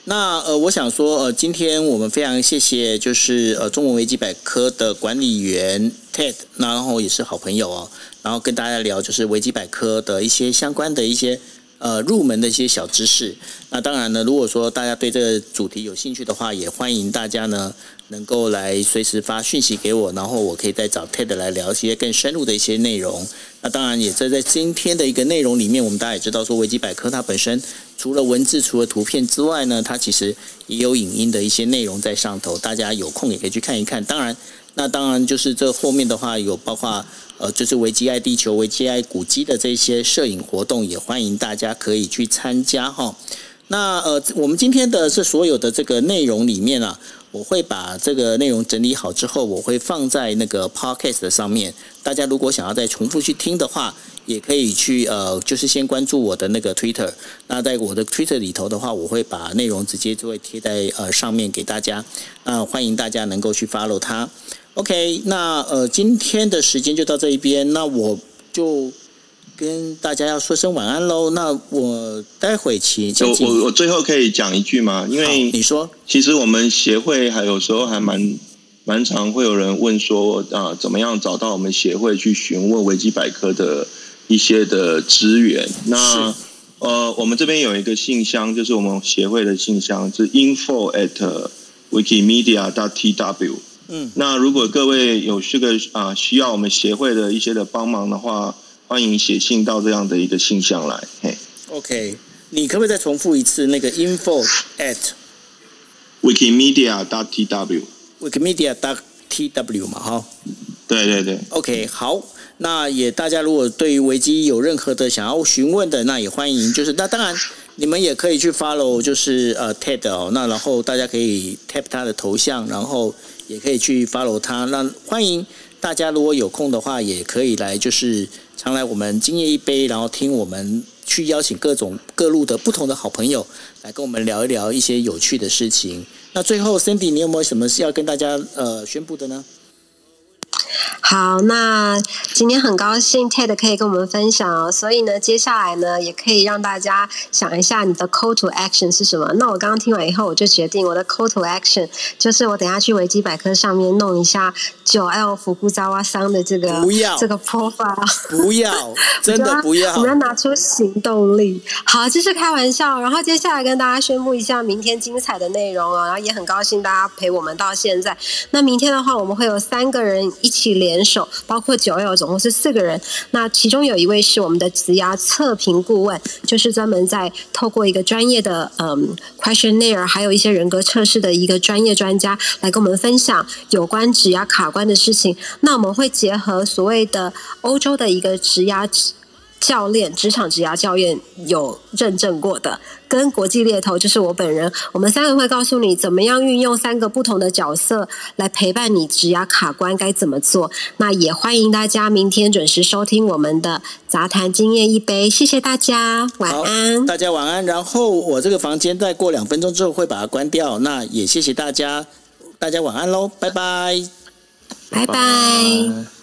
那呃，我想说，呃，今天我们非常谢谢，就是呃，中文维基百科的管理员 Ted，然后也是好朋友哦，然后跟大家聊就是维基百科的一些相关的一些呃入门的一些小知识。那当然呢，如果说大家对这个主题有兴趣的话，也欢迎大家呢能够来随时发讯息给我，然后我可以再找 Ted 来聊一些更深入的一些内容。那当然也在在今天的一个内容里面，我们大家也知道说维基百科它本身除了文字、除了图片之外呢，它其实也有影音的一些内容在上头，大家有空也可以去看一看。当然，那当然就是这后面的话有包括呃，就是维基爱地球、维基爱古迹的这些摄影活动，也欢迎大家可以去参加哈。那呃，我们今天的这所有的这个内容里面啊，我会把这个内容整理好之后，我会放在那个 podcast 上面。大家如果想要再重复去听的话，也可以去呃，就是先关注我的那个 Twitter。那在我的 Twitter 里头的话，我会把内容直接就会贴在呃上面给大家。那欢迎大家能够去 follow 它。OK，那呃今天的时间就到这一边，那我就跟大家要说声晚安喽。那我待会请我我我最后可以讲一句吗？因为你说其实我们协会还有时候还蛮蛮常会有人问说啊，怎么样找到我们协会去询问维基百科的一些的资源？那呃，我们这边有一个信箱，就是我们协会的信箱，是 info at wikimedia dot tw。嗯，那如果各位有这个啊需要我们协会的一些的帮忙的话，欢迎写信到这样的一个信箱来。嘿 OK，你可不可以再重复一次那个 info at，wikimedia dot tw。wikimedia dot tw 嘛？哈。对对对。OK，好，那也大家如果对于维基有任何的想要询问的，那也欢迎，就是那当然你们也可以去 follow，就是呃 TED 哦，那然后大家可以 tap 他的头像，然后也可以去 follow 他。那欢迎大家如果有空的话，也可以来就是常来我们今夜一杯，然后听我们去邀请各种各路的不同的好朋友来跟我们聊一聊一些有趣的事情。那最后，Cindy，你有没有什么是要跟大家呃宣布的呢？好，那今天很高兴 Ted 可以跟我们分享哦，所以呢，接下来呢，也可以让大家想一下你的 call to action 是什么。那我刚刚听完以后，我就决定我的 call to action 就是我等下去维基百科上面弄一下九 L 福布扎瓦桑的这个不要这个 profile。不要，[LAUGHS] 真的不要我。们要拿出行动力。好，这是开玩笑。然后接下来跟大家宣布一下明天精彩的内容哦。然后也很高兴大家陪我们到现在。那明天的话，我们会有三个人一起起联手，包括九友总共是四个人。那其中有一位是我们的职涯测评顾问，就是专门在透过一个专业的嗯 questionnaire，还有一些人格测试的一个专业专家来跟我们分享有关职涯卡关的事情。那我们会结合所谓的欧洲的一个职涯。教练，职场职涯教练有认证过的，跟国际猎头就是我本人，我们三个会告诉你怎么样运用三个不同的角色来陪伴你职涯卡关该怎么做。那也欢迎大家明天准时收听我们的杂谈经验一杯，谢谢大家，晚安，大家晚安。然后我这个房间再过两分钟之后会把它关掉，那也谢谢大家，大家晚安喽，拜拜，拜拜。